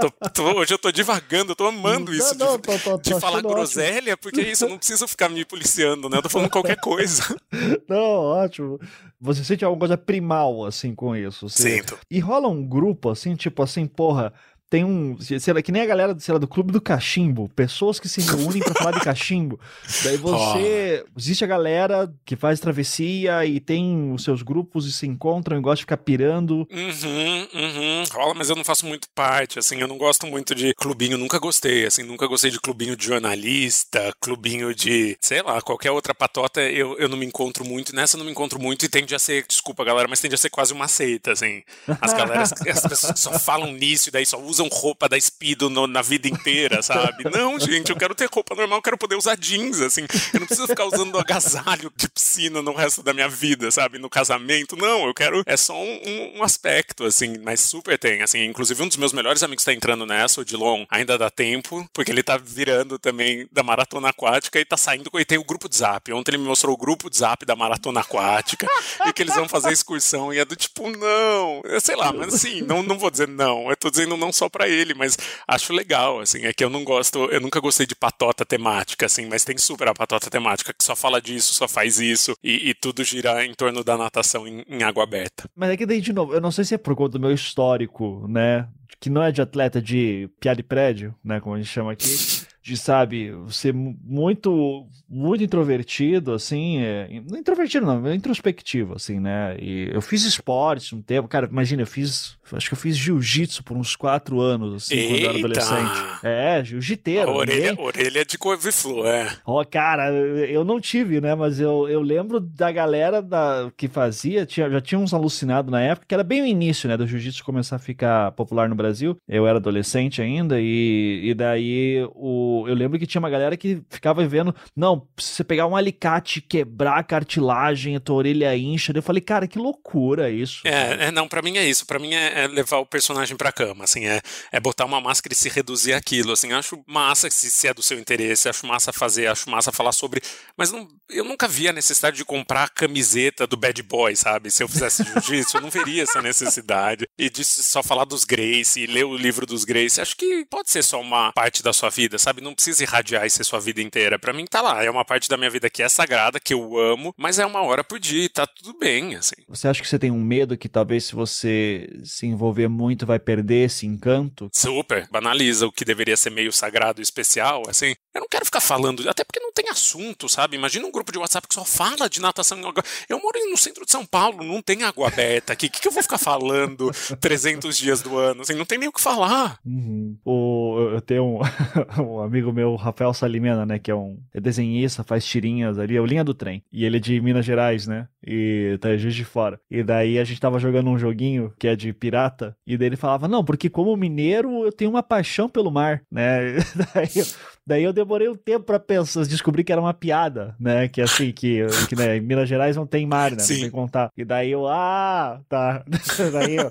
tô, tô, hoje eu tô divagando, eu tô amando não, isso não, de, tô, tô, de falar groselha, ótimo. porque é isso, eu não preciso ficar me policiando, né? Eu tô falando qualquer coisa. Não, ótimo. Você sente alguma coisa primal, assim, com isso? Você... Sinto. E rola um grupo, assim, tipo assim, porra, tem um. Sei lá, que nem a galera sei lá, do Clube do Cachimbo. Pessoas que se reúnem para falar de cachimbo. Daí você. Oh. Existe a galera que faz travessia e tem os seus grupos e se encontram e gosta de ficar pirando. Uhum, uhum. Rola, mas eu não faço muito parte, assim. Eu não gosto muito de clubinho, nunca gostei, assim. Nunca gostei de clubinho de jornalista, clubinho de. sei lá, qualquer outra patota eu, eu não me encontro muito. Nessa eu não me encontro muito e tende a ser. Desculpa, galera, mas tende a ser quase uma seita, assim. As galeras, as pessoas que só falam nisso e daí só usam usam roupa da Speedo no, na vida inteira, sabe? Não, gente, eu quero ter roupa normal, eu quero poder usar jeans, assim. Eu não preciso ficar usando agasalho de piscina no resto da minha vida, sabe? No casamento. Não, eu quero. É só um, um aspecto, assim, mas super tem. Assim, inclusive, um dos meus melhores amigos tá entrando nessa, o Dilon, ainda dá tempo, porque ele tá virando também da maratona aquática e tá saindo. E tem o grupo de zap. Ontem ele me mostrou o grupo de zap da maratona aquática e que eles vão fazer excursão. E é do tipo, não. Eu sei lá, mas assim, não, não vou dizer não. Eu tô dizendo não só para ele, mas acho legal, assim, é que eu não gosto, eu nunca gostei de patota temática, assim, mas tem super a patota temática que só fala disso, só faz isso, e, e tudo gira em torno da natação em, em água aberta. Mas é que daí, de novo, eu não sei se é por conta do meu histórico, né, que não é de atleta de piada de prédio, né, como a gente chama aqui, de, sabe, ser muito, muito introvertido, assim, é, não introvertido não, é introspectivo, assim, né, e eu fiz esporte um tempo, cara, imagina, eu fiz, acho que eu fiz jiu-jitsu por uns quatro anos, assim, Eita. quando eu era adolescente. É, jiu-jiteiro. Orelha, ninguém... orelha de couve-flor, é. Ó, oh, cara, eu não tive, né, mas eu, eu lembro da galera da, que fazia, tinha, já tinha uns alucinados na época, que era bem o início, né, do jiu-jitsu começar a ficar popular no Brasil, eu era adolescente ainda, e, e daí o eu lembro que tinha uma galera que ficava vendo, não, se você pegar um alicate quebrar a cartilagem, a tua orelha incha. Eu falei, cara, que loucura isso. É, é não, para mim é isso. para mim é, é, levar o personagem pra cama, assim, é, é botar uma máscara e se reduzir aquilo, assim. Acho massa se, se é do seu interesse, acho massa fazer, acho massa falar sobre. Mas não, eu nunca vi a necessidade de comprar a camiseta do Bad Boy, sabe? Se eu fizesse jiu-jitsu, eu não veria essa necessidade. E de só falar dos Grace e ler o livro dos Grace, acho que pode ser só uma parte da sua vida, sabe? Não precisa irradiar e ser sua vida inteira. Para mim tá lá, é uma parte da minha vida que é sagrada, que eu amo, mas é uma hora por dia e tá tudo bem, assim. Você acha que você tem um medo que talvez se você se envolver muito vai perder esse encanto? Super, banaliza o que deveria ser meio sagrado e especial, assim. Eu não quero ficar falando, até porque não tem assunto, sabe? Imagina um grupo de WhatsApp que só fala de natação. Eu moro no centro de São Paulo, não tem água aberta aqui. O que, que eu vou ficar falando 300 dias do ano? Assim, não tem nem o que falar. Uhum. O, eu tenho um, um, amigo meu, Rafael Salimena, né? Que é um é desenhista, faz tirinhas ali, é o Linha do Trem. E ele é de Minas Gerais, né? E tá Juiz de Fora. E daí a gente tava jogando um joguinho que é de pirata. E daí ele falava, não, porque como mineiro eu tenho uma paixão pelo mar, né? daí eu Daí eu demorei um tempo para pensar, descobri que era uma piada, né? Que assim, que, que né, em Minas Gerais não tem mar, né? Sim. Não tem contar. E daí eu, ah, tá. daí eu.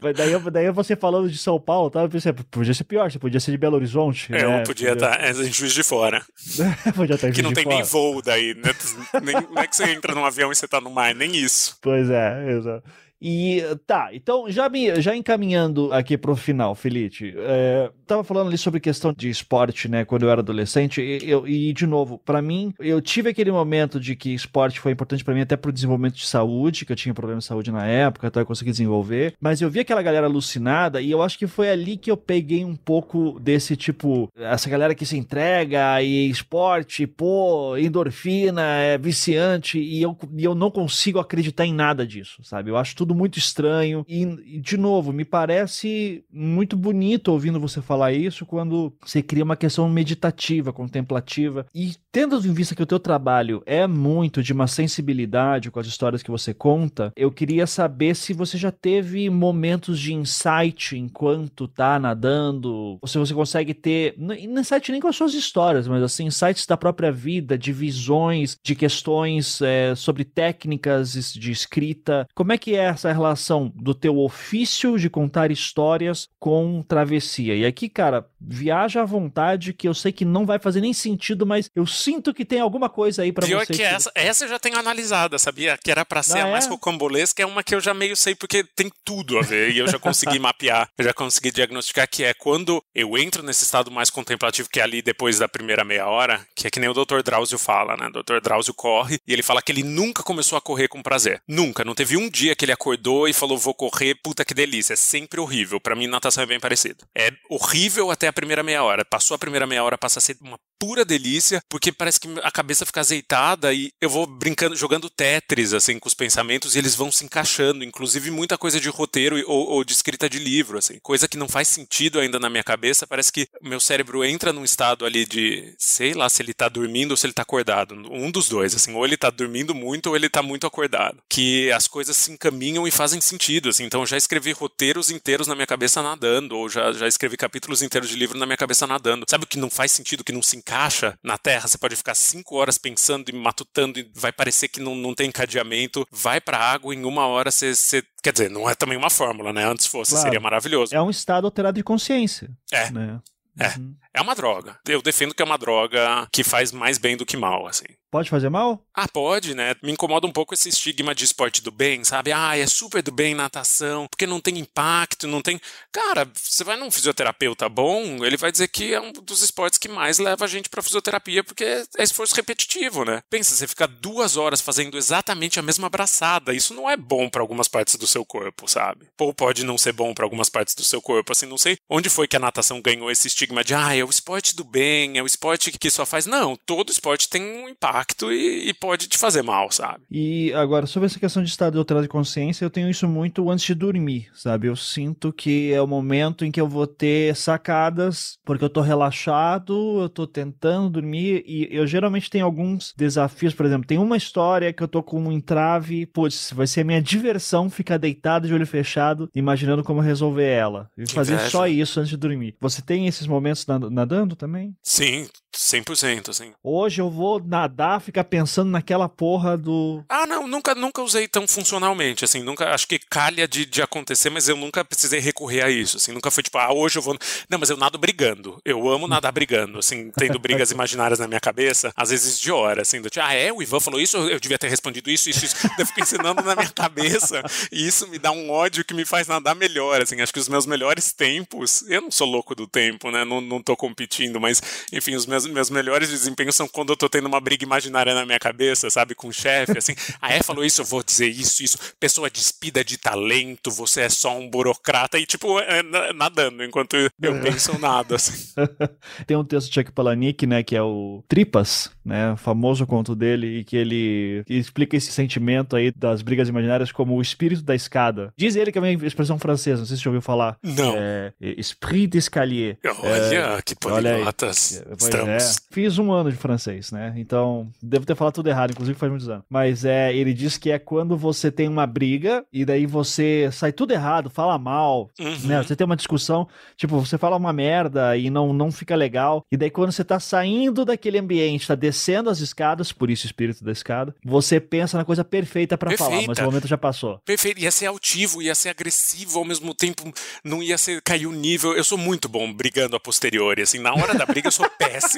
Daí, daí você falando de São Paulo, tá? eu pensei, podia ser pior, você podia ser de Belo Horizonte. É, né? podia estar tá, é, em Juiz de Fora. podia estar tá em Que não tem fora. nem voo daí, né? nem, não é que você entra num avião e você tá no mar, nem isso. Pois é, exato. E tá, então já, me, já encaminhando aqui pro final, Felipe, é, tava falando ali sobre questão de esporte, né, quando eu era adolescente, e, eu, e de novo, para mim, eu tive aquele momento de que esporte foi importante para mim até pro desenvolvimento de saúde, que eu tinha problema de saúde na época, até eu consegui desenvolver, mas eu vi aquela galera alucinada e eu acho que foi ali que eu peguei um pouco desse tipo, essa galera que se entrega e esporte, pô, endorfina, é viciante, e eu, e eu não consigo acreditar em nada disso, sabe? Eu acho tudo tudo muito estranho. E, de novo, me parece muito bonito ouvindo você falar isso quando você cria uma questão meditativa, contemplativa. E tendo em vista que o teu trabalho é muito de uma sensibilidade com as histórias que você conta, eu queria saber se você já teve momentos de insight enquanto tá nadando, ou se você consegue ter, insight nem com as suas histórias, mas assim, insights da própria vida, de visões, de questões é, sobre técnicas de escrita. Como é que é essa relação do teu ofício de contar histórias com travessia. E aqui, cara, viaja à vontade, que eu sei que não vai fazer nem sentido, mas eu sinto que tem alguma coisa aí para você. Pior que, que essa, essa eu já tenho analisada, sabia? Que era para ser ah, a mais é? rocambolesca, é uma que eu já meio sei porque tem tudo a ver e eu já consegui mapear, eu já consegui diagnosticar que é quando eu entro nesse estado mais contemplativo que é ali depois da primeira meia hora, que é que nem o Dr. Drauzio fala, né? O Dr. Drauzio corre e ele fala que ele nunca começou a correr com prazer. Nunca, não teve um dia que ele acordou acordou e falou vou correr, puta que delícia. É sempre horrível. Para mim, natação é bem parecido. É horrível até a primeira meia hora. Passou a primeira meia hora, passa a ser uma pura delícia, porque parece que a cabeça fica azeitada e eu vou brincando, jogando Tetris, assim, com os pensamentos e eles vão se encaixando, inclusive muita coisa de roteiro ou, ou de escrita de livro, assim, coisa que não faz sentido ainda na minha cabeça, parece que meu cérebro entra num estado ali de, sei lá, se ele tá dormindo ou se ele tá acordado, um dos dois, assim, ou ele tá dormindo muito ou ele tá muito acordado, que as coisas se encaminham e fazem sentido, assim, então já escrevi roteiros inteiros na minha cabeça nadando, ou já, já escrevi capítulos inteiros de livro na minha cabeça nadando, sabe o que não faz sentido, que não se encaixa na Terra, você pode ficar cinco horas pensando e matutando e vai parecer que não, não tem encadeamento, vai pra água em uma hora você, você Quer dizer, não é também uma fórmula, né? Antes fosse, claro. seria maravilhoso. É um estado alterado de consciência. É. Né? É. Uhum. É uma droga. Eu defendo que é uma droga que faz mais bem do que mal, assim. Pode fazer mal? Ah, pode, né? Me incomoda um pouco esse estigma de esporte do bem, sabe? Ah, é super do bem natação, porque não tem impacto, não tem. Cara, você vai num fisioterapeuta bom, ele vai dizer que é um dos esportes que mais leva a gente pra fisioterapia, porque é esforço repetitivo, né? Pensa, você fica duas horas fazendo exatamente a mesma abraçada. Isso não é bom para algumas partes do seu corpo, sabe? Ou pode não ser bom para algumas partes do seu corpo. Assim, não sei onde foi que a natação ganhou esse estigma de, ah, é o esporte do bem, é o esporte que só faz. Não, todo esporte tem um impacto impacto e, e, pode te fazer mal, sabe? E agora, sobre essa questão de estado alterado de consciência, eu tenho isso muito antes de dormir, sabe? Eu sinto que é o momento em que eu vou ter sacadas, porque eu tô relaxado, eu tô tentando dormir e eu geralmente tenho alguns desafios, por exemplo, tem uma história que eu tô com um entrave, putz, vai ser a minha diversão ficar deitado de olho fechado, imaginando como resolver ela. E fazer só isso antes de dormir. Você tem esses momentos nadando também? Sim, 100%, assim. Hoje eu vou nadar, ficar pensando naquela porra do. Ah, não, nunca, nunca usei tão funcionalmente, assim, nunca, acho que calha de, de acontecer, mas eu nunca precisei recorrer a isso, assim, nunca foi tipo, ah, hoje eu vou. Não, mas eu nado brigando. Eu amo nadar brigando, assim, tendo brigas imaginárias na minha cabeça, às vezes de hora, assim, do tipo, ah, é, o Ivan falou isso, eu devia ter respondido isso, isso, isso. eu fico ensinando na minha cabeça, e isso me dá um ódio que me faz nadar melhor, assim, acho que os meus melhores tempos, eu não sou louco do tempo, né, não, não tô competindo, mas, enfim, os meus, meus melhores desempenhos são quando eu tô tendo uma briga imaginária na minha cabeça, sabe, com o chefe, assim, ah, é, falou isso, eu vou dizer isso, isso, pessoa despida de talento, você é só um burocrata, e tipo, é, nadando, enquanto eu é. penso nada, assim. Tem um texto de Chuck Palahniuk, né, que é o Tripas, né, o famoso conto dele, e que ele explica esse sentimento aí das brigas imaginárias como o espírito da escada. Diz ele que é uma expressão francesa, não sei se você já ouviu falar. Não. É, esprit d'escalier. Olha, é, que poliglotas estamos. É, fiz um ano de francês, né, então devo ter falado tudo errado, inclusive faz muitos anos. Mas é, ele diz que é quando você tem uma briga e daí você sai tudo errado, fala mal, uhum. né, você tem uma discussão, tipo, você fala uma merda e não, não fica legal, e daí quando você tá saindo daquele ambiente, tá descendo as escadas, por isso o espírito da escada, você pensa na coisa perfeita para falar, mas o momento já passou. Perfeito, ia ser altivo, ia ser agressivo, ao mesmo tempo não ia ser cair o nível. Eu sou muito bom brigando a posteriori, assim, na hora da briga eu sou péssimo,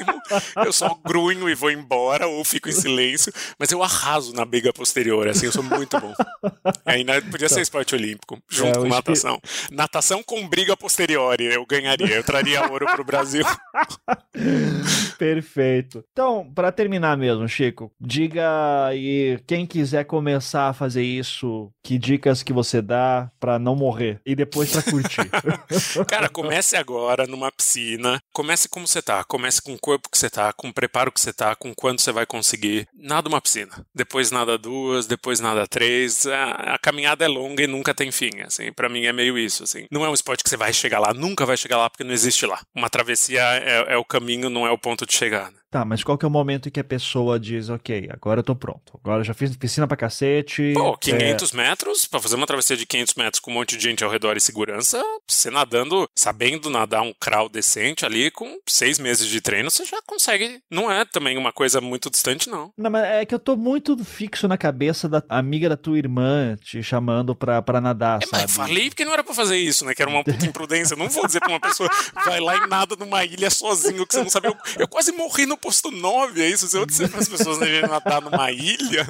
eu só grunho e vou embora ou fico em silêncio, mas eu arraso na briga posterior, assim, eu sou muito bom. Ainda podia ser esporte olímpico, junto é, com natação. Espí... Natação com briga posteriori, eu ganharia, eu traria ouro pro Brasil. Perfeito. Então, para terminar mesmo, Chico, diga aí quem quiser começar a fazer isso, que dicas que você dá para não morrer e depois para curtir. Cara, comece agora numa piscina. Comece como você tá. Comece com o corpo que você tá, com o preparo que você tá, com quanto você vai conseguir. Nada uma piscina. Depois nada duas, depois nada três. A, a caminhada é longa e nunca tem fim. Assim, para mim é meio isso. Assim, não é um esporte que você vai chegar lá, nunca vai chegar lá porque não existe lá. Uma travessia é, é o caminho, não é o ponto de chegar. Tá, mas qual que é o momento em que a pessoa diz, ok, agora eu tô pronto. Agora eu já fiz piscina pra cacete. Pô, 500 é... metros, pra fazer uma travessia de 500 metros com um monte de gente ao redor e segurança, você nadando, sabendo nadar um crawl decente ali, com seis meses de treino, você já consegue. Não é também uma coisa muito distante, não. Não, mas é que eu tô muito fixo na cabeça da amiga da tua irmã te chamando pra, pra nadar, é, sabe? Mas falei porque não era pra fazer isso, né? Que era uma puta imprudência. não vou dizer pra uma pessoa, vai lá e nada numa ilha sozinho, que você não sabe. Eu, eu quase morri no posto 9, é isso? Se eu disser para as pessoas deveriam nadar numa ilha,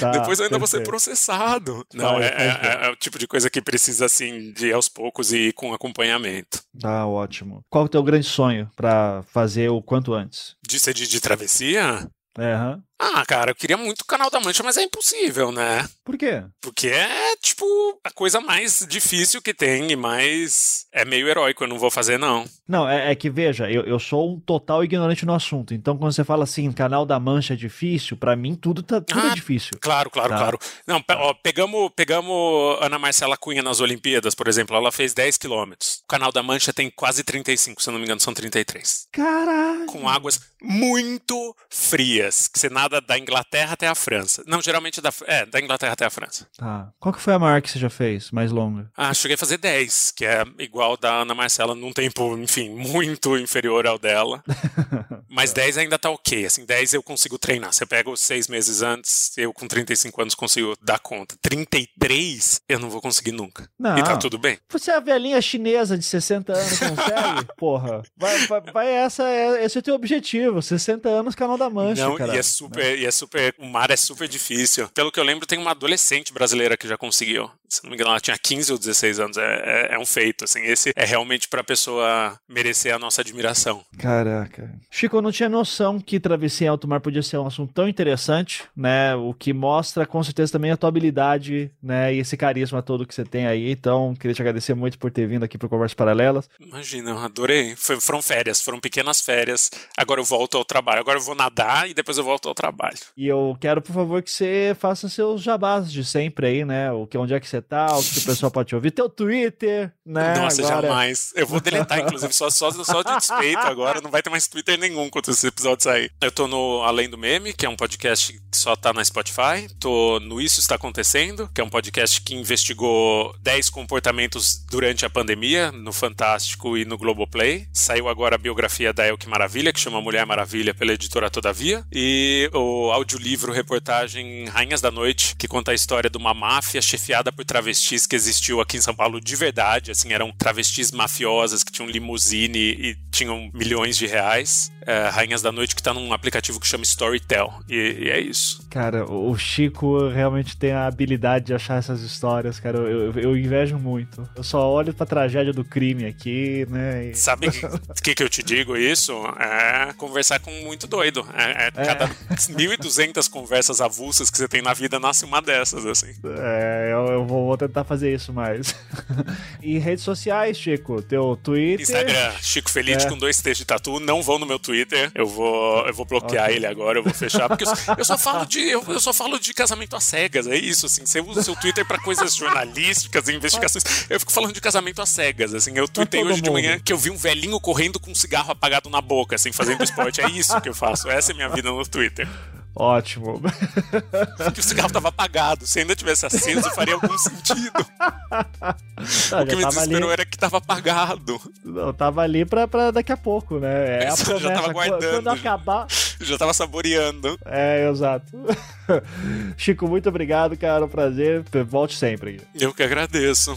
tá, depois eu ainda perfeito. vou ser processado. Não, é, é, é, o tipo de coisa que precisa, assim, de ir aos poucos e ir com acompanhamento. Tá, ótimo. Qual é o teu grande sonho para fazer o quanto antes? De ser de, de travessia? É, uhum. Ah, cara, eu queria muito o canal da Mancha, mas é impossível, né? Por quê? Porque é, tipo, a coisa mais difícil que tem e mais. É meio heróico, eu não vou fazer, não. Não, é, é que, veja, eu, eu sou um total ignorante no assunto. Então, quando você fala assim, canal da Mancha é difícil, para mim tudo, tá, tudo é ah, é difícil. Claro, claro, tá? claro. Não, ó, pegamos, pegamos Ana Marcela Cunha nas Olimpíadas, por exemplo, ela fez 10 quilômetros. O canal da Mancha tem quase 35, se eu não me engano, são 33. Caralho! Com águas muito frias, que você nada da Inglaterra até a França. Não, geralmente da, é, da Inglaterra até a França. Tá. Qual que foi a maior que você já fez, mais longa? Ah, cheguei a fazer 10, que é igual da Ana Marcela num tempo, enfim, muito inferior ao dela. Mas 10 ainda tá ok, assim, 10 eu consigo treinar. Você pega os seis meses antes, eu com 35 anos consigo dar conta. 33, eu não vou conseguir nunca. Não. E tá tudo bem. Você é a velhinha chinesa de 60 anos, consegue? Porra. Vai, vai, vai, essa, é, esse é o teu objetivo, 60 anos, canal da mancha, Não, cara. e é super, e é super o mar é super difícil. Pelo que eu lembro, tem uma adolescente brasileira que já conseguiu. Se não me engano, ela tinha 15 ou 16 anos. É, é, é um feito, assim. Esse é realmente pra pessoa merecer a nossa admiração. Caraca. Chico, eu não tinha noção que travessia em alto mar podia ser um assunto tão interessante, né? O que mostra com certeza também a tua habilidade, né? E esse carisma todo que você tem aí. Então, queria te agradecer muito por ter vindo aqui pro Conversas Paralelas. Imagina, eu adorei. Foi, foram férias, foram pequenas férias. Agora eu volto ao trabalho. Agora eu vou nadar e depois eu volto ao trabalho. E eu quero, por favor, que você faça seus jabás de sempre aí, né? O que, onde é que você tá, o que o pessoal pode te ouvir. Teu Twitter, né? Nossa, agora... jamais. Eu vou deletar, inclusive, só, só, só de despeito agora. Não vai ter mais Twitter nenhum quando esse episódio sair. Eu tô no Além do Meme, que é um podcast que só tá na Spotify. Tô no Isso Está Acontecendo, que é um podcast que investigou 10 comportamentos durante a pandemia, no Fantástico e no Globoplay. Saiu agora a biografia da Elke Maravilha, que chama Mulher Maravilha, pela editora Todavia. E o audiolivro reportagem Rainhas da Noite, que conta a história de uma máfia chefiada por travestis que existiu aqui em São Paulo de verdade. Assim, eram travestis mafiosas que tinham limusine e tinham milhões de reais. É, Rainhas da Noite, que tá num aplicativo que chama Storytel. E, e, é isso. Cara, o Chico realmente tem a habilidade de achar essas histórias, cara. Eu, eu, eu invejo muito. Eu só olho pra tragédia do crime aqui, né? E... Sabe o que, que, que, eu te digo isso? É conversar com muito doido. É, é, é. cada 1.200 conversas avulsas que você tem na vida, nasce uma dessas, assim. É, eu, eu vou tentar fazer isso mais. e redes sociais, Chico? Teu Twitter? Instagram, Chico Feliz é. com dois T's de tatu. Não vão no meu Twitter. Eu vou, eu vou bloquear okay. ele agora, eu vou fechar. Porque eu, eu só falo de. Eu, eu, só falo de casamento às cegas. É isso, assim. Você usa o seu Twitter pra coisas jornalísticas e investigações. Eu fico falando de casamento às cegas, assim. Eu tuitei hoje mundo. de manhã que eu vi um velhinho correndo com um cigarro apagado na boca, assim, fazendo esporte. É isso que eu faço. Essa é a minha vida no Twitter. Ótimo. que o cigarro tava apagado. Se ainda tivesse aceso, faria algum sentido. Não, o que me desesperou ali... era que tava apagado. Não, tava ali pra, pra daqui a pouco, né? É a promessa. já tava guardando. Quando acabar. Já tava saboreando. É, exato. Chico, muito obrigado, cara. Um prazer. Volte sempre. Eu que agradeço.